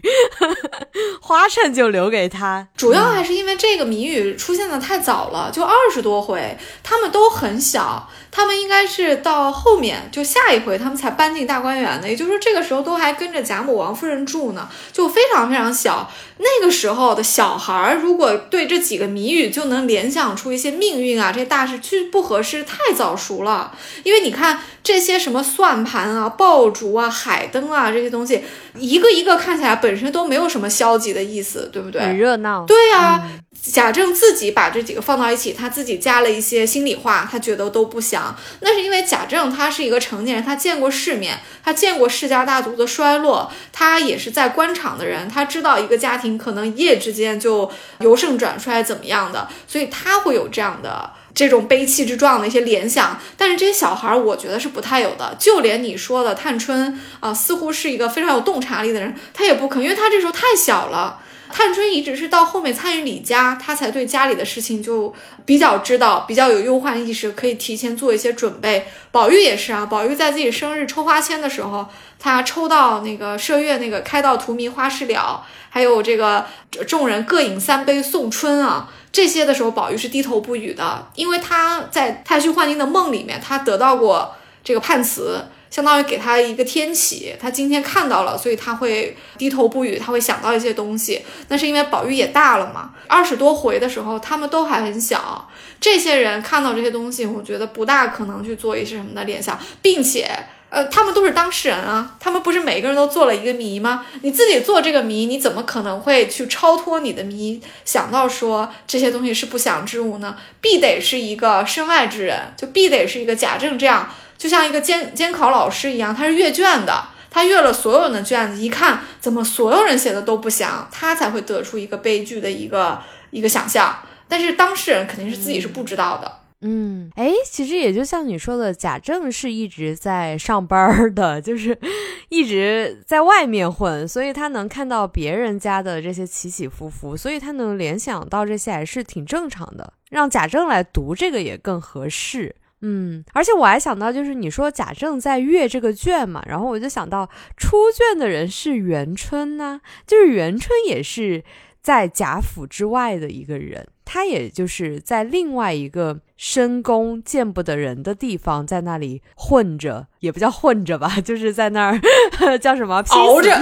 花衬就留给他。主要还是因为这个谜语出现的太早了，就二十多回，他们都很小，他们应该是到后面就下一回他们才搬进大观园的，也就是说这个时候都还跟着贾母、王夫人住呢，就非常非常小。那个时候的小孩儿，如果对这几个谜语就能联想出一些命运啊，这些大事，其实不合适，太早熟了。因为你看这些什么算盘啊、爆竹啊、海灯啊这些东西，一个一个看起来本身都没有什么消极的意思，对不对？很热闹。对呀。贾政自己把这几个放到一起，他自己加了一些心里话，他觉得都不祥。那是因为贾政他是一个成年人，他见过世面，他见过世家大族的衰落，他也是在官场的人，他知道一个家庭可能一夜之间就由盛转衰怎么样的，所以他会有这样的这种悲戚之状的一些联想。但是这些小孩儿，我觉得是不太有的。就连你说的探春啊，似乎是一个非常有洞察力的人，他也不肯，因为他这时候太小了。探春一直是到后面参与李家，她才对家里的事情就比较知道，比较有忧患意识，可以提前做一些准备。宝玉也是啊，宝玉在自己生日抽花签的时候，他抽到那个麝月那个开到荼蘼花事了，还有这个众人各饮三杯送春啊，这些的时候，宝玉是低头不语的，因为他在太虚幻境的梦里面，他得到过这个判词。相当于给他一个天启，他今天看到了，所以他会低头不语，他会想到一些东西。那是因为宝玉也大了嘛，二十多回的时候，他们都还很小，这些人看到这些东西，我觉得不大可能去做一些什么的联想，并且，呃，他们都是当事人啊，他们不是每个人都做了一个谜吗？你自己做这个谜，你怎么可能会去超脱你的谜，想到说这些东西是不祥之物呢？必得是一个身外之人，就必得是一个贾政这样。就像一个监监考老师一样，他是阅卷的，他阅了所有人的卷子，一看怎么所有人写的都不详，他才会得出一个悲剧的一个一个想象。但是当事人肯定是自己是不知道的。嗯哎，其实也就像你说的，贾政是一直在上班的，就是 一直在外面混，所以他能看到别人家的这些起起伏伏，所以他能联想到这些还是挺正常的。让贾政来读这个也更合适。嗯，而且我还想到，就是你说贾政在阅这个卷嘛，然后我就想到出卷的人是元春呢，就是元春也是在贾府之外的一个人。他也就是在另外一个深宫见不得人的地方，在那里混着，也不叫混着吧，就是在那儿叫什么熬着，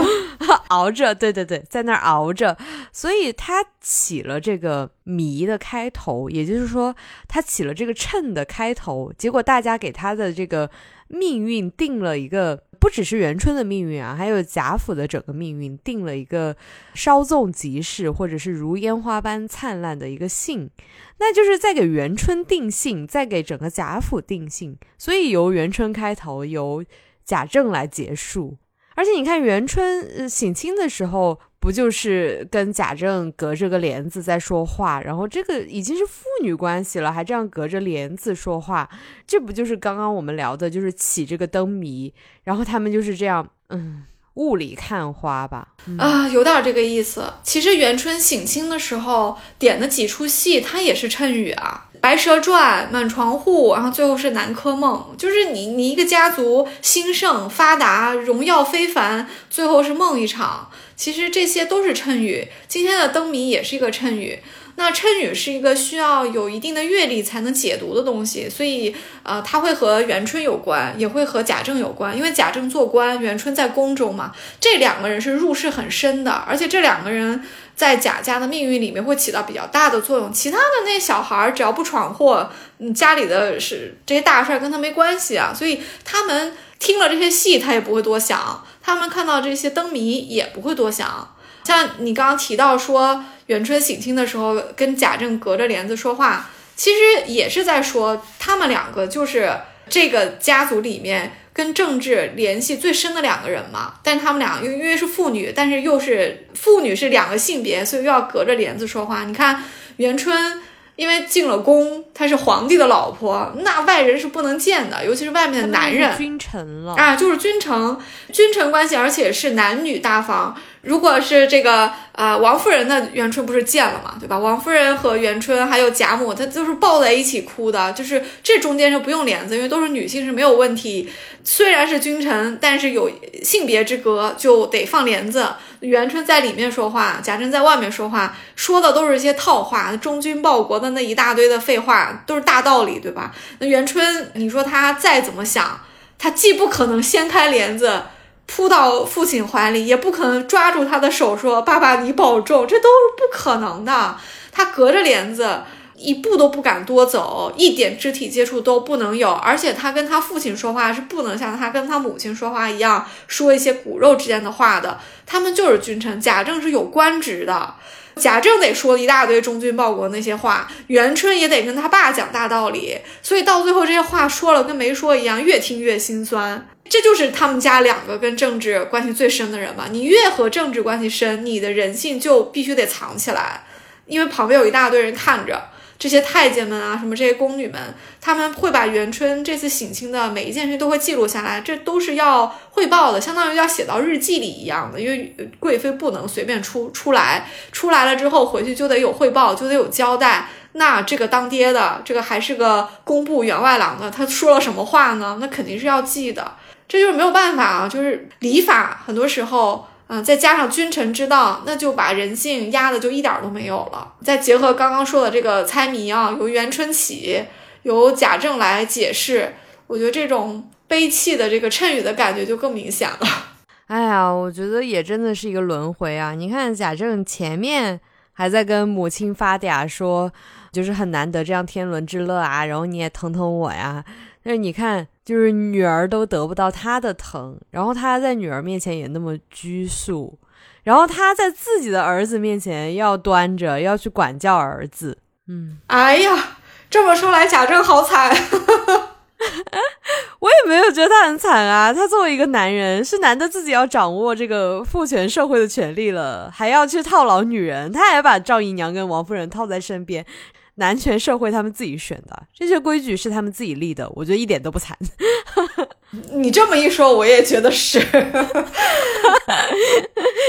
熬着，对对对，在那儿熬着，所以他起了这个谜的开头，也就是说，他起了这个谶的开头，结果大家给他的这个命运定了一个不只是元春的命运啊，还有贾府的整个命运定了一个稍纵即逝，或者是如烟花般灿烂的一个性，那就是在给元春定性，在给整个贾府定性。所以由元春开头，由贾政来结束。而且你看元春省亲的时候。不就是跟贾政隔着个帘子在说话，然后这个已经是父女关系了，还这样隔着帘子说话，这不就是刚刚我们聊的，就是起这个灯谜，然后他们就是这样，嗯，雾里看花吧，啊，有点这个意思。其实元春省亲的时候点的几出戏，它也是谶语啊，《白蛇传》、《满床户》，然后最后是《南柯梦》，就是你你一个家族兴盛发达，荣耀非凡，最后是梦一场。其实这些都是谶语，今天的灯谜也是一个谶语。那谶语是一个需要有一定的阅历才能解读的东西，所以呃，它会和元春有关，也会和贾政有关。因为贾政做官，元春在宫中嘛，这两个人是入世很深的，而且这两个人在贾家的命运里面会起到比较大的作用。其他的那小孩儿只要不闯祸，嗯，家里的是这些大事跟他没关系啊，所以他们听了这些戏，他也不会多想。他们看到这些灯谜也不会多想，像你刚刚提到说元春省亲的时候跟贾政隔着帘子说话，其实也是在说他们两个就是这个家族里面跟政治联系最深的两个人嘛。但他们俩又因为是妇女，但是又是妇女是两个性别，所以又要隔着帘子说话。你看元春。因为进了宫，她是皇帝的老婆，那外人是不能见的，尤其是外面的男人。君臣了啊，就是君臣，君臣关系，而且是男女大方。如果是这个呃王夫人的元春不是见了嘛，对吧？王夫人和元春还有贾母，她都是抱在一起哭的，就是这中间是不用帘子，因为都是女性是没有问题。虽然是君臣，但是有性别之隔，就得放帘子。元春在里面说话，贾珍在外面说话，说的都是一些套话，忠君报国的那一大堆的废话，都是大道理，对吧？那元春，你说他再怎么想，他既不可能掀开帘子扑到父亲怀里，也不可能抓住他的手说：“爸爸，你保重。”这都是不可能的。他隔着帘子。一步都不敢多走，一点肢体接触都不能有，而且他跟他父亲说话是不能像他跟他母亲说话一样说一些骨肉之间的话的。他们就是君臣，贾政是有官职的，贾政得说一大堆忠君报国那些话，元春也得跟他爸讲大道理，所以到最后这些话说了跟没说一样，越听越心酸。这就是他们家两个跟政治关系最深的人嘛。你越和政治关系深，你的人性就必须得藏起来，因为旁边有一大堆人看着。这些太监们啊，什么这些宫女们，他们会把元春这次省亲的每一件事都会记录下来，这都是要汇报的，相当于要写到日记里一样的。因为贵妃不能随便出出来，出来了之后回去就得有汇报，就得有交代。那这个当爹的，这个还是个工部员外郎的，他说了什么话呢？那肯定是要记的。这就是没有办法啊，就是礼法，很多时候。嗯，再加上君臣之道，那就把人性压的就一点都没有了。再结合刚刚说的这个猜谜啊，由元春起，由贾政来解释，我觉得这种悲戚的这个谶语的感觉就更明显了。哎呀，我觉得也真的是一个轮回啊！你看贾政前面还在跟母亲发嗲说，就是很难得这样天伦之乐啊，然后你也疼疼我呀。但是你看。就是女儿都得不到他的疼，然后他在女儿面前也那么拘束，然后他在自己的儿子面前要端着，要去管教儿子。嗯，哎呀，这么说来，贾政好惨。我也没有觉得他很惨啊，他作为一个男人，是男的自己要掌握这个父权社会的权利了，还要去套牢女人，他还把赵姨娘跟王夫人套在身边。男权社会，他们自己选的 这些规矩是他们自己立的，我觉得一点都不惨。你这么一说，我也觉得是。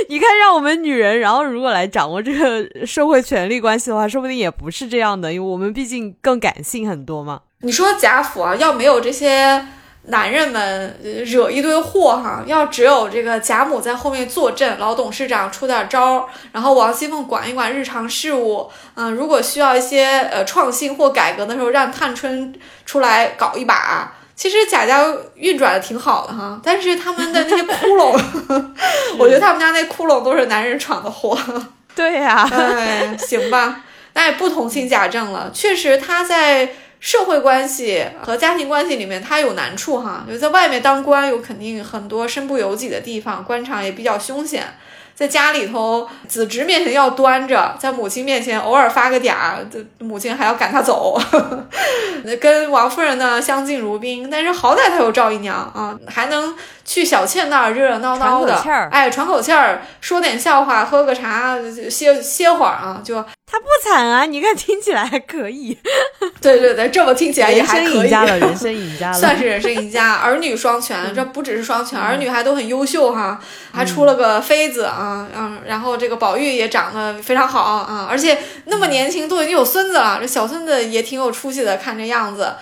你看，让我们女人，然后如果来掌握这个社会权力关系的话，说不定也不是这样的，因为我们毕竟更感性很多嘛。你说贾府啊，要没有这些。男人们惹一堆祸哈，要只有这个贾母在后面坐镇，老董事长出点招，然后王熙凤管一管日常事务，嗯，如果需要一些呃创新或改革的时候，让探春出来搞一把。其实贾家运转的挺好的哈，但是他们的那些窟窿，我觉得他们家那窟窿都是男人闯的祸。对呀，哎，行吧，那也不同情贾政了，确实他在。社会关系和家庭关系里面他有难处哈，就在外面当官有肯定很多身不由己的地方，官场也比较凶险。在家里头，子侄面前要端着，在母亲面前偶尔发个嗲，这母亲还要赶他走。跟王夫人呢相敬如宾，但是好歹她有赵姨娘啊，还能去小倩那儿热热闹闹的，哎，喘口气儿，说点笑话，喝个茶，歇歇会儿啊，就。他不惨啊，你看听起来还可以。对对对，这么听起来也还可以。人生赢家了，人生赢家了，算是人生赢家，儿女双全。这不只是双全，儿女还都很优秀哈，还出了个妃子啊，嗯，然后这个宝玉也长得非常好啊，而且那么年轻都已经有孙子了，这小孙子也挺有出息的，看这样子。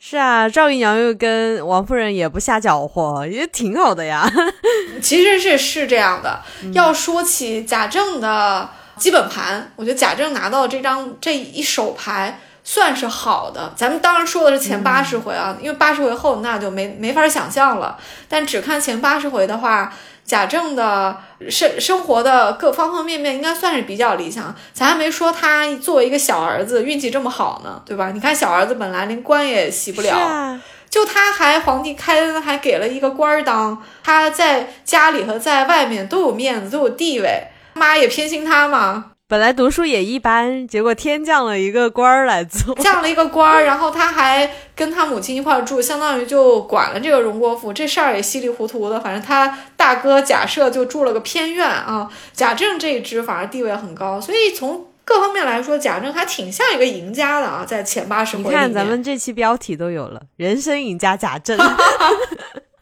是啊，赵姨娘又跟王夫人也不瞎搅和，也挺好的呀。其实是是这样的，要说起贾政的。基本盘，我觉得贾政拿到这张这一手牌算是好的。咱们当然说的是前八十回啊，因为八十回后那就没没法想象了。但只看前八十回的话，贾政的生生活的各方方面面应该算是比较理想。咱还没说他作为一个小儿子运气这么好呢，对吧？你看小儿子本来连官也袭不了，就他还皇帝开恩还给了一个官儿当，他在家里和在外面都有面子，都有地位。妈也偏心他嘛，本来读书也一般，结果天降了一个官儿来做，降了一个官儿，然后他还跟他母亲一块儿住，相当于就管了这个荣国府，这事儿也稀里糊涂的。反正他大哥贾赦就住了个偏院啊，贾政这一支反而地位很高，所以从各方面来说，贾政还挺像一个赢家的啊，在前八十回。你看咱们这期标题都有了，人生赢家贾政。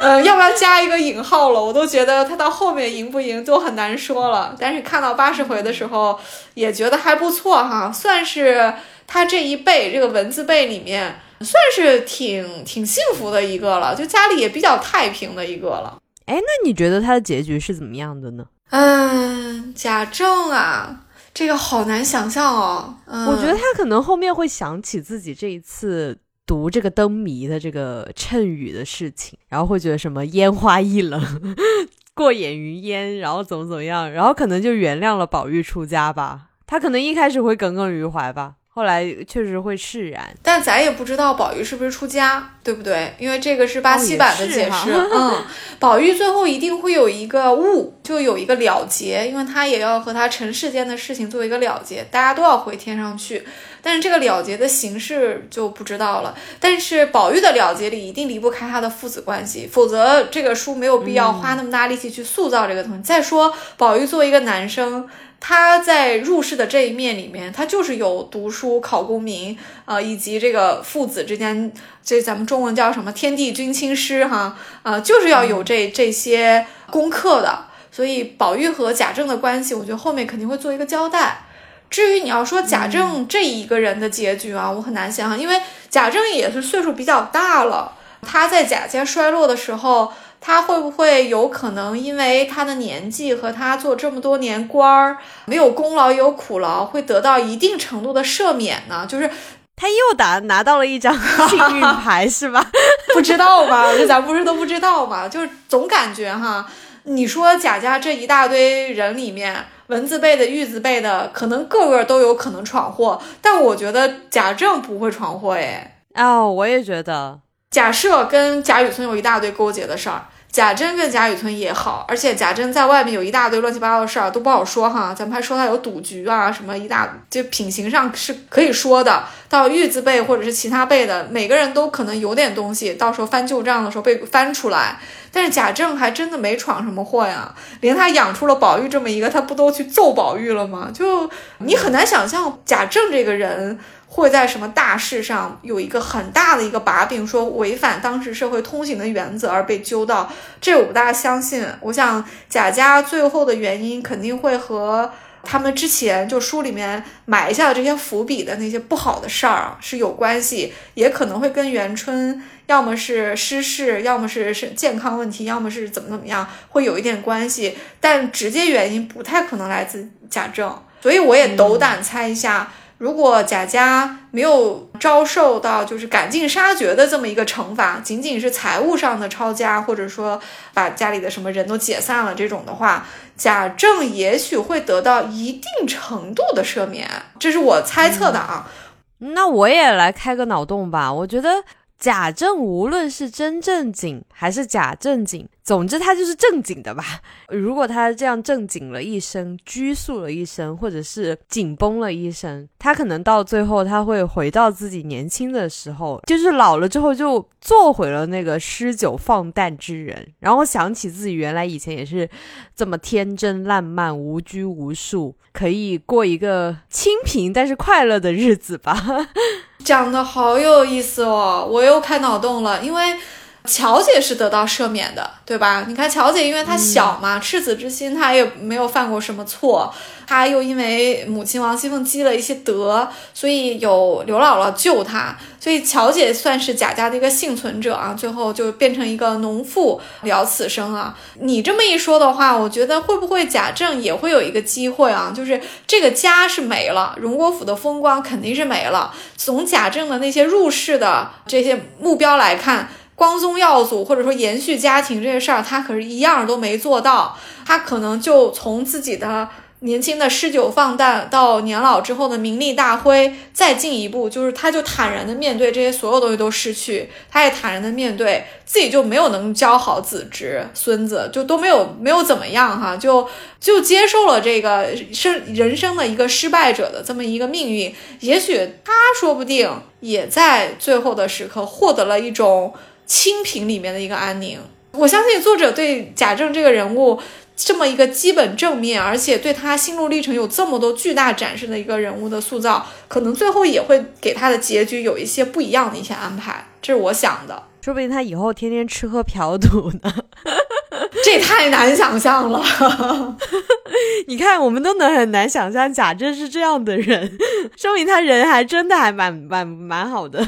呃，要不要加一个引号了？我都觉得他到后面赢不赢都很难说了。但是看到八十回的时候，也觉得还不错哈，算是他这一辈这个文字辈里面，算是挺挺幸福的一个了，就家里也比较太平的一个了。哎，那你觉得他的结局是怎么样的呢？嗯，贾政啊，这个好难想象哦。我觉得他可能后面会想起自己这一次。读这个灯谜的这个谶语的事情，然后会觉得什么烟花易冷，过眼云烟，然后怎么怎么样，然后可能就原谅了宝玉出家吧。他可能一开始会耿耿于怀吧。后来确实会释然，但咱也不知道宝玉是不是出家，对不对？因为这个是八七版的解释。嗯，宝玉最后一定会有一个悟，就有一个了结，因为他也要和他尘世间的事情做一个了结，大家都要回天上去。但是这个了结的形式就不知道了。但是宝玉的了结里一定离不开他的父子关系，否则这个书没有必要花那么大力气去塑造这个东西。再说，宝玉作为一个男生。他在入世的这一面里面，他就是有读书考功名，呃，以及这个父子之间，这咱们中文叫什么“天地君亲师”哈，呃，就是要有这这些功课的。所以宝玉和贾政的关系，我觉得后面肯定会做一个交代。至于你要说贾政这一个人的结局啊，我很难想象，因为贾政也是岁数比较大了，他在贾家衰落的时候。他会不会有可能因为他的年纪和他做这么多年官儿，没有功劳也有苦劳，会得到一定程度的赦免呢？就是他又打拿到了一张幸运牌，是吧？不知道吧？咱不是都不知道吗？就是总感觉哈，你说贾家这一大堆人里面，文字辈的、玉字辈的，可能个个都有可能闯祸，但我觉得贾政不会闯祸哎。哦，我也觉得。假设跟贾雨村有一大堆勾结的事儿，贾珍跟贾雨村也好，而且贾珍在外面有一大堆乱七八糟的事儿都不好说哈。咱们还说他有赌局啊，什么一大，就品行上是可以说的。到玉字辈或者是其他辈的，每个人都可能有点东西，到时候翻旧账的时候被翻出来。但是贾政还真的没闯什么祸呀，连他养出了宝玉这么一个，他不都去揍宝玉了吗？就你很难想象贾政这个人。会在什么大事上有一个很大的一个把柄，说违反当时社会通行的原则而被揪到，这我不大相信。我想贾家最后的原因肯定会和他们之前就书里面埋下的这些伏笔的那些不好的事儿啊是有关系，也可能会跟元春要么是失事，要么是是健康问题，要么是怎么怎么样，会有一点关系，但直接原因不太可能来自贾政，所以我也斗胆猜一下。如果贾家没有遭受到就是赶尽杀绝的这么一个惩罚，仅仅是财务上的抄家，或者说把家里的什么人都解散了这种的话，贾政也许会得到一定程度的赦免，这是我猜测的啊。那我也来开个脑洞吧，我觉得。贾政无论是真正经还是假正经，总之他就是正经的吧。如果他这样正经了一生，拘束了一生，或者是紧绷了一生，他可能到最后他会回到自己年轻的时候，就是老了之后就做回了那个诗酒放诞之人，然后想起自己原来以前也是这么天真烂漫、无拘无束，可以过一个清贫但是快乐的日子吧。讲的好有意思哦，我又开脑洞了，因为乔姐是得到赦免的，对吧？你看乔姐，因为她小嘛，赤子之心，她也没有犯过什么错。她又因为母亲王熙凤积了一些德，所以有刘姥姥救她，所以乔姐算是贾家的一个幸存者啊。最后就变成一个农妇了此生啊。你这么一说的话，我觉得会不会贾政也会有一个机会啊？就是这个家是没了，荣国府的风光肯定是没了。从贾政的那些入世的这些目标来看，光宗耀祖或者说延续家庭这些事儿，他可是一样都没做到。他可能就从自己的。年轻的诗酒放诞，到年老之后的名利大灰，再进一步就是，他就坦然的面对这些所有东西都失去，他也坦然的面对自己就没有能教好子侄孙子，就都没有没有怎么样哈，就就接受了这个生人生的一个失败者的这么一个命运。也许他说不定也在最后的时刻获得了一种清贫里面的一个安宁。我相信作者对贾政这个人物。这么一个基本正面，而且对他心路历程有这么多巨大展示的一个人物的塑造，可能最后也会给他的结局有一些不一样的一些安排，这是我想的。说不定他以后天天吃喝嫖赌呢，这太难想象了。你看，我们都能很难想象贾政是这样的人，说明他人还真的还蛮蛮蛮好的。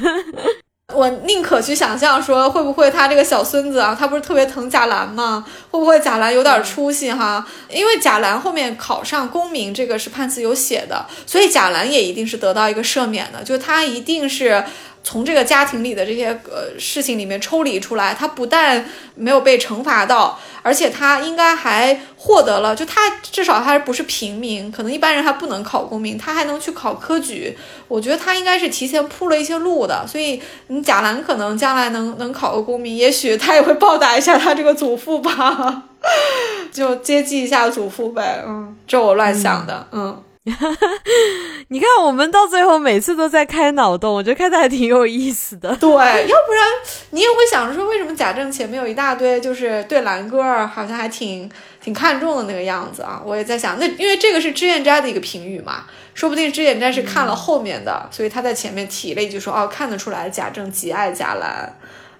我宁可去想象说，会不会他这个小孙子啊，他不是特别疼贾兰吗？会不会贾兰有点出息哈？因为贾兰后面考上功名，这个是判词有写的，所以贾兰也一定是得到一个赦免的，就他一定是。从这个家庭里的这些呃事情里面抽离出来，他不但没有被惩罚到，而且他应该还获得了，就他至少他不是平民，可能一般人还不能考功名，他还能去考科举。我觉得他应该是提前铺了一些路的，所以你贾兰可能将来能能考个功名，也许他也会报答一下他这个祖父吧，就接济一下祖父呗。嗯，这我乱想的，嗯。你看，我们到最后每次都在开脑洞，我觉得开的还挺有意思的。对，要不然你也会想着说，为什么贾政前面有一大堆，就是对兰哥儿好像还挺挺看重的那个样子啊？我也在想，那因为这个是脂砚斋的一个评语嘛，说不定脂砚斋是看了后面的，所以他在前面提了一句说，哦，看得出来贾政极爱贾兰。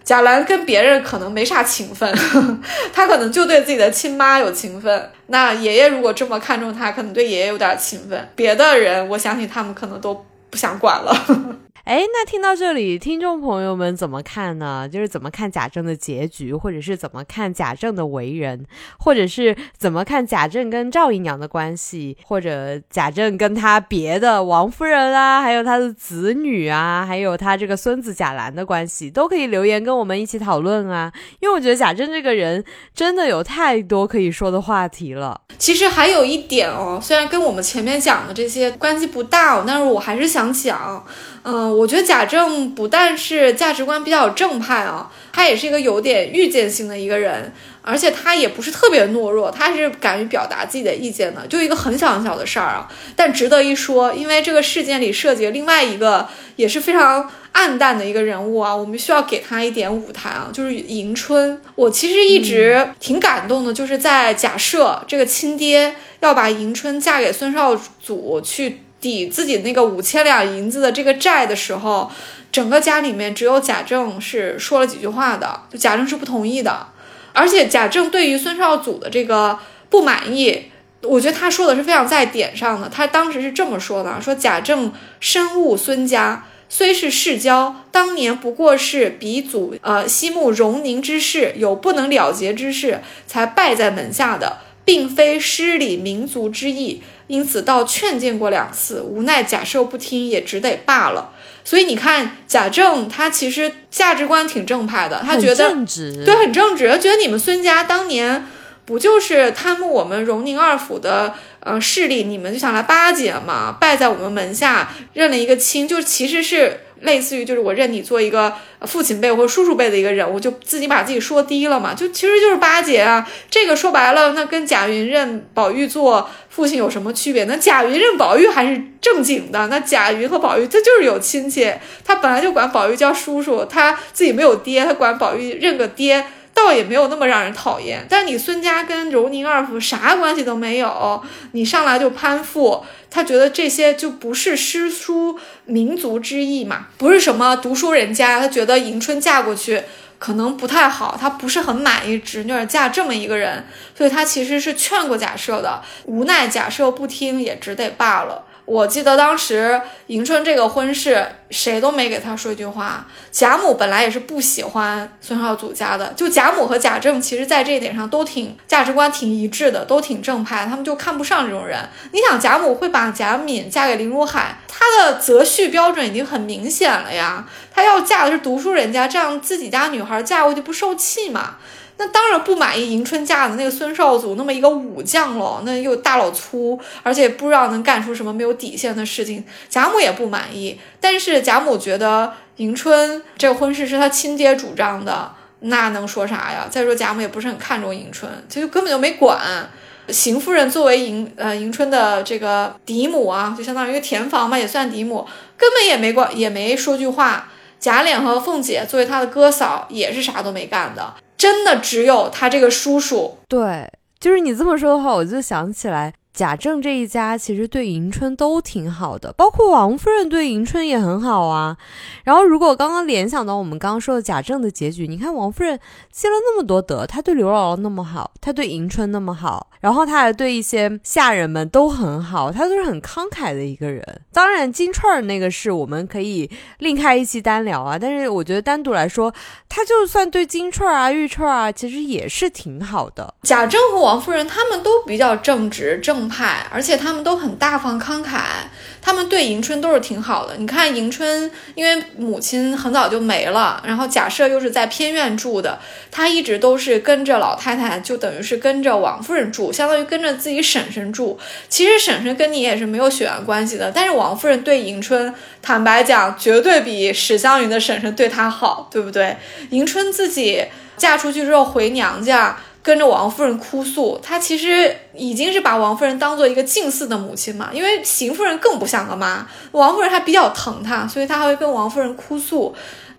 贾兰跟别人可能没啥情分，他可能就对自己的亲妈有情分。那爷爷如果这么看重他，可能对爷爷有点情分。别的人，我相信他们可能都不想管了。哎，那听到这里，听众朋友们怎么看呢？就是怎么看贾政的结局，或者是怎么看贾政的为人，或者是怎么看贾政跟赵姨娘的关系，或者贾政跟他别的王夫人啊，还有他的子女啊，还有他这个孙子贾兰的关系，都可以留言跟我们一起讨论啊。因为我觉得贾政这个人真的有太多可以说的话题了。其实还有一点哦，虽然跟我们前面讲的这些关系不大，但是我还是想讲。嗯，我觉得贾政不但是价值观比较正派啊，他也是一个有点预见性的一个人，而且他也不是特别懦弱，他是敢于表达自己的意见的。就一个很小很小的事儿啊，但值得一说，因为这个事件里涉及另外一个也是非常暗淡的一个人物啊，我们需要给他一点舞台啊，就是迎春。我其实一直挺感动的，就是在假设这个亲爹要把迎春嫁给孙绍祖去。抵自己那个五千两银子的这个债的时候，整个家里面只有贾政是说了几句话的，就贾政是不同意的。而且贾政对于孙绍祖的这个不满意，我觉得他说的是非常在点上的。他当时是这么说的：说贾政深恶孙家，虽是世交，当年不过是鼻祖呃西慕荣宁之事，有不能了结之事，才败在门下的，并非失礼民族之意。因此，倒劝谏过两次，无奈贾赦不听，也只得罢了。所以你看，贾政他其实价值观挺正派的，他觉得对很正直，觉得你们孙家当年不就是贪慕我们荣宁二府的呃势力，你们就想来巴结嘛，拜在我们门下，认了一个亲，就其实是。类似于就是我认你做一个父亲辈或者叔叔辈的一个人物，就自己把自己说低了嘛，就其实就是巴结啊。这个说白了，那跟贾云认宝玉做父亲有什么区别？那贾云认宝玉还是正经的，那贾云和宝玉他就是有亲戚，他本来就管宝玉叫叔叔，他自己没有爹，他管宝玉认个爹。倒也没有那么让人讨厌，但你孙家跟柔宁二府啥关系都没有，你上来就攀附，他觉得这些就不是诗书民族之意嘛，不是什么读书人家，他觉得迎春嫁过去可能不太好，他不是很满意侄女嫁这么一个人，所以他其实是劝过贾赦的，无奈贾赦不听，也只得罢了。我记得当时迎春这个婚事，谁都没给他说一句话。贾母本来也是不喜欢孙绍祖家的，就贾母和贾政，其实在这一点上都挺价值观挺一致的，都挺正派。他们就看不上这种人。你想，贾母会把贾敏嫁给林如海，她的择婿标准已经很明显了呀。她要嫁的是读书人家，这样自己家女孩嫁过去不受气嘛？那当然不满意迎春嫁的那个孙绍祖那么一个武将喽，那又大老粗，而且不知道能干出什么没有底线的事情，贾母也不满意。但是贾母觉得迎春这个婚事是她亲爹主张的，那能说啥呀？再说贾母也不是很看重迎春，就根本就没管。邢夫人作为迎呃迎春的这个嫡母啊，就相当于一个田房嘛，也算嫡母，根本也没管，也没说句话。贾琏和凤姐作为她的哥嫂，也是啥都没干的。真的只有他这个叔叔，对，就是你这么说的话，我就想起来。贾政这一家其实对迎春都挺好的，包括王夫人对迎春也很好啊。然后如果刚刚联想到我们刚刚说的贾政的结局，你看王夫人积了那么多德，她对刘姥姥那么好，她对迎春那么好，然后她还对一些下人们都很好，她都是很慷慨的一个人。当然金钏儿那个事我们可以另开一期单聊啊，但是我觉得单独来说，她就算对金钏儿啊、玉钏儿啊，其实也是挺好的。贾政和王夫人他们都比较正直正。派，而且他们都很大方慷慨，他们对迎春都是挺好的。你看迎春，因为母亲很早就没了，然后贾赦又是在偏院住的，她一直都是跟着老太太，就等于是跟着王夫人住，相当于跟着自己婶婶住。其实婶婶跟你也是没有血缘关系的，但是王夫人对迎春，坦白讲，绝对比史湘云的婶婶对她好，对不对？迎春自己嫁出去之后回娘家。跟着王夫人哭诉，她其实已经是把王夫人当做一个近似的母亲嘛，因为邢夫人更不像个妈，王夫人还比较疼她，所以她还会跟王夫人哭诉，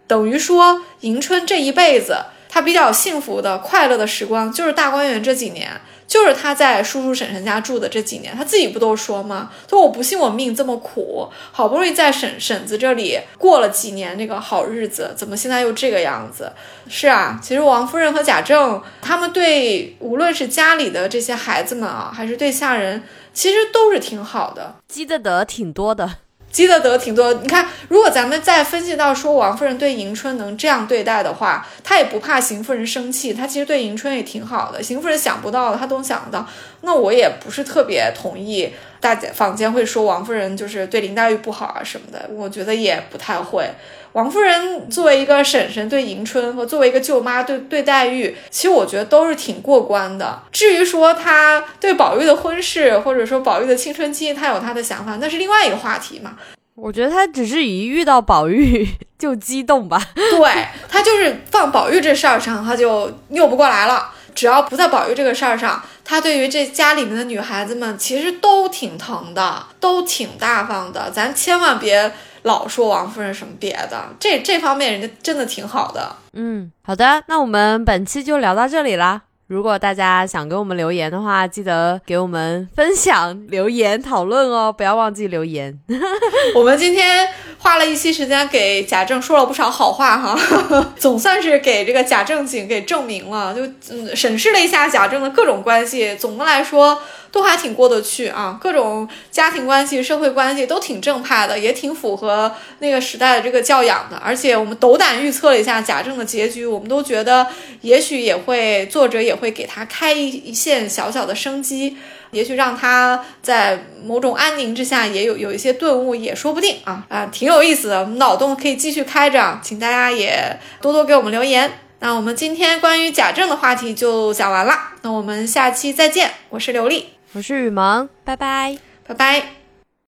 等于说迎春这一辈子，她比较幸福的、快乐的时光就是大观园这几年。就是他在叔叔婶婶家住的这几年，他自己不都说吗？说我不信我命这么苦，好不容易在婶婶子这里过了几年那个好日子，怎么现在又这个样子？是啊，其实王夫人和贾政他们对无论是家里的这些孩子们啊，还是对下人，其实都是挺好的，积的德挺多的。积得德挺多，你看，如果咱们再分析到说王夫人对迎春能这样对待的话，她也不怕邢夫人生气，她其实对迎春也挺好的。邢夫人想不到的，她都想得到。那我也不是特别同意大家坊间会说王夫人就是对林黛玉不好啊什么的，我觉得也不太会。王夫人作为一个婶婶对迎春和作为一个舅妈对对黛玉，其实我觉得都是挺过关的。至于说她对宝玉的婚事，或者说宝玉的青春期，她有她的想法，那是另外一个话题嘛。我觉得她只是一遇到宝玉就激动吧。对她就是放宝玉这事儿上，她就拗不过来了。只要不在宝玉这个事儿上，他对于这家里面的女孩子们其实都挺疼的，都挺大方的。咱千万别。老说王夫人什么别的，这这方面人家真的挺好的。嗯，好的，那我们本期就聊到这里啦。如果大家想给我们留言的话，记得给我们分享、留言、讨论哦，不要忘记留言。我们今天花了一期时间给贾政说了不少好话哈，总算是给这个贾正经给证明了，就嗯审视了一下贾政的各种关系。总的来说。都还挺过得去啊，各种家庭关系、社会关系都挺正派的，也挺符合那个时代的这个教养的。而且我们斗胆预测了一下贾政的结局，我们都觉得也许也会作者也会给他开一一线小小的生机，也许让他在某种安宁之下也有有一些顿悟也说不定啊啊，挺有意思的，我们脑洞可以继续开着，请大家也多多给我们留言。那我们今天关于贾政的话题就讲完了，那我们下期再见，我是刘丽。我是雨萌，拜拜，拜拜。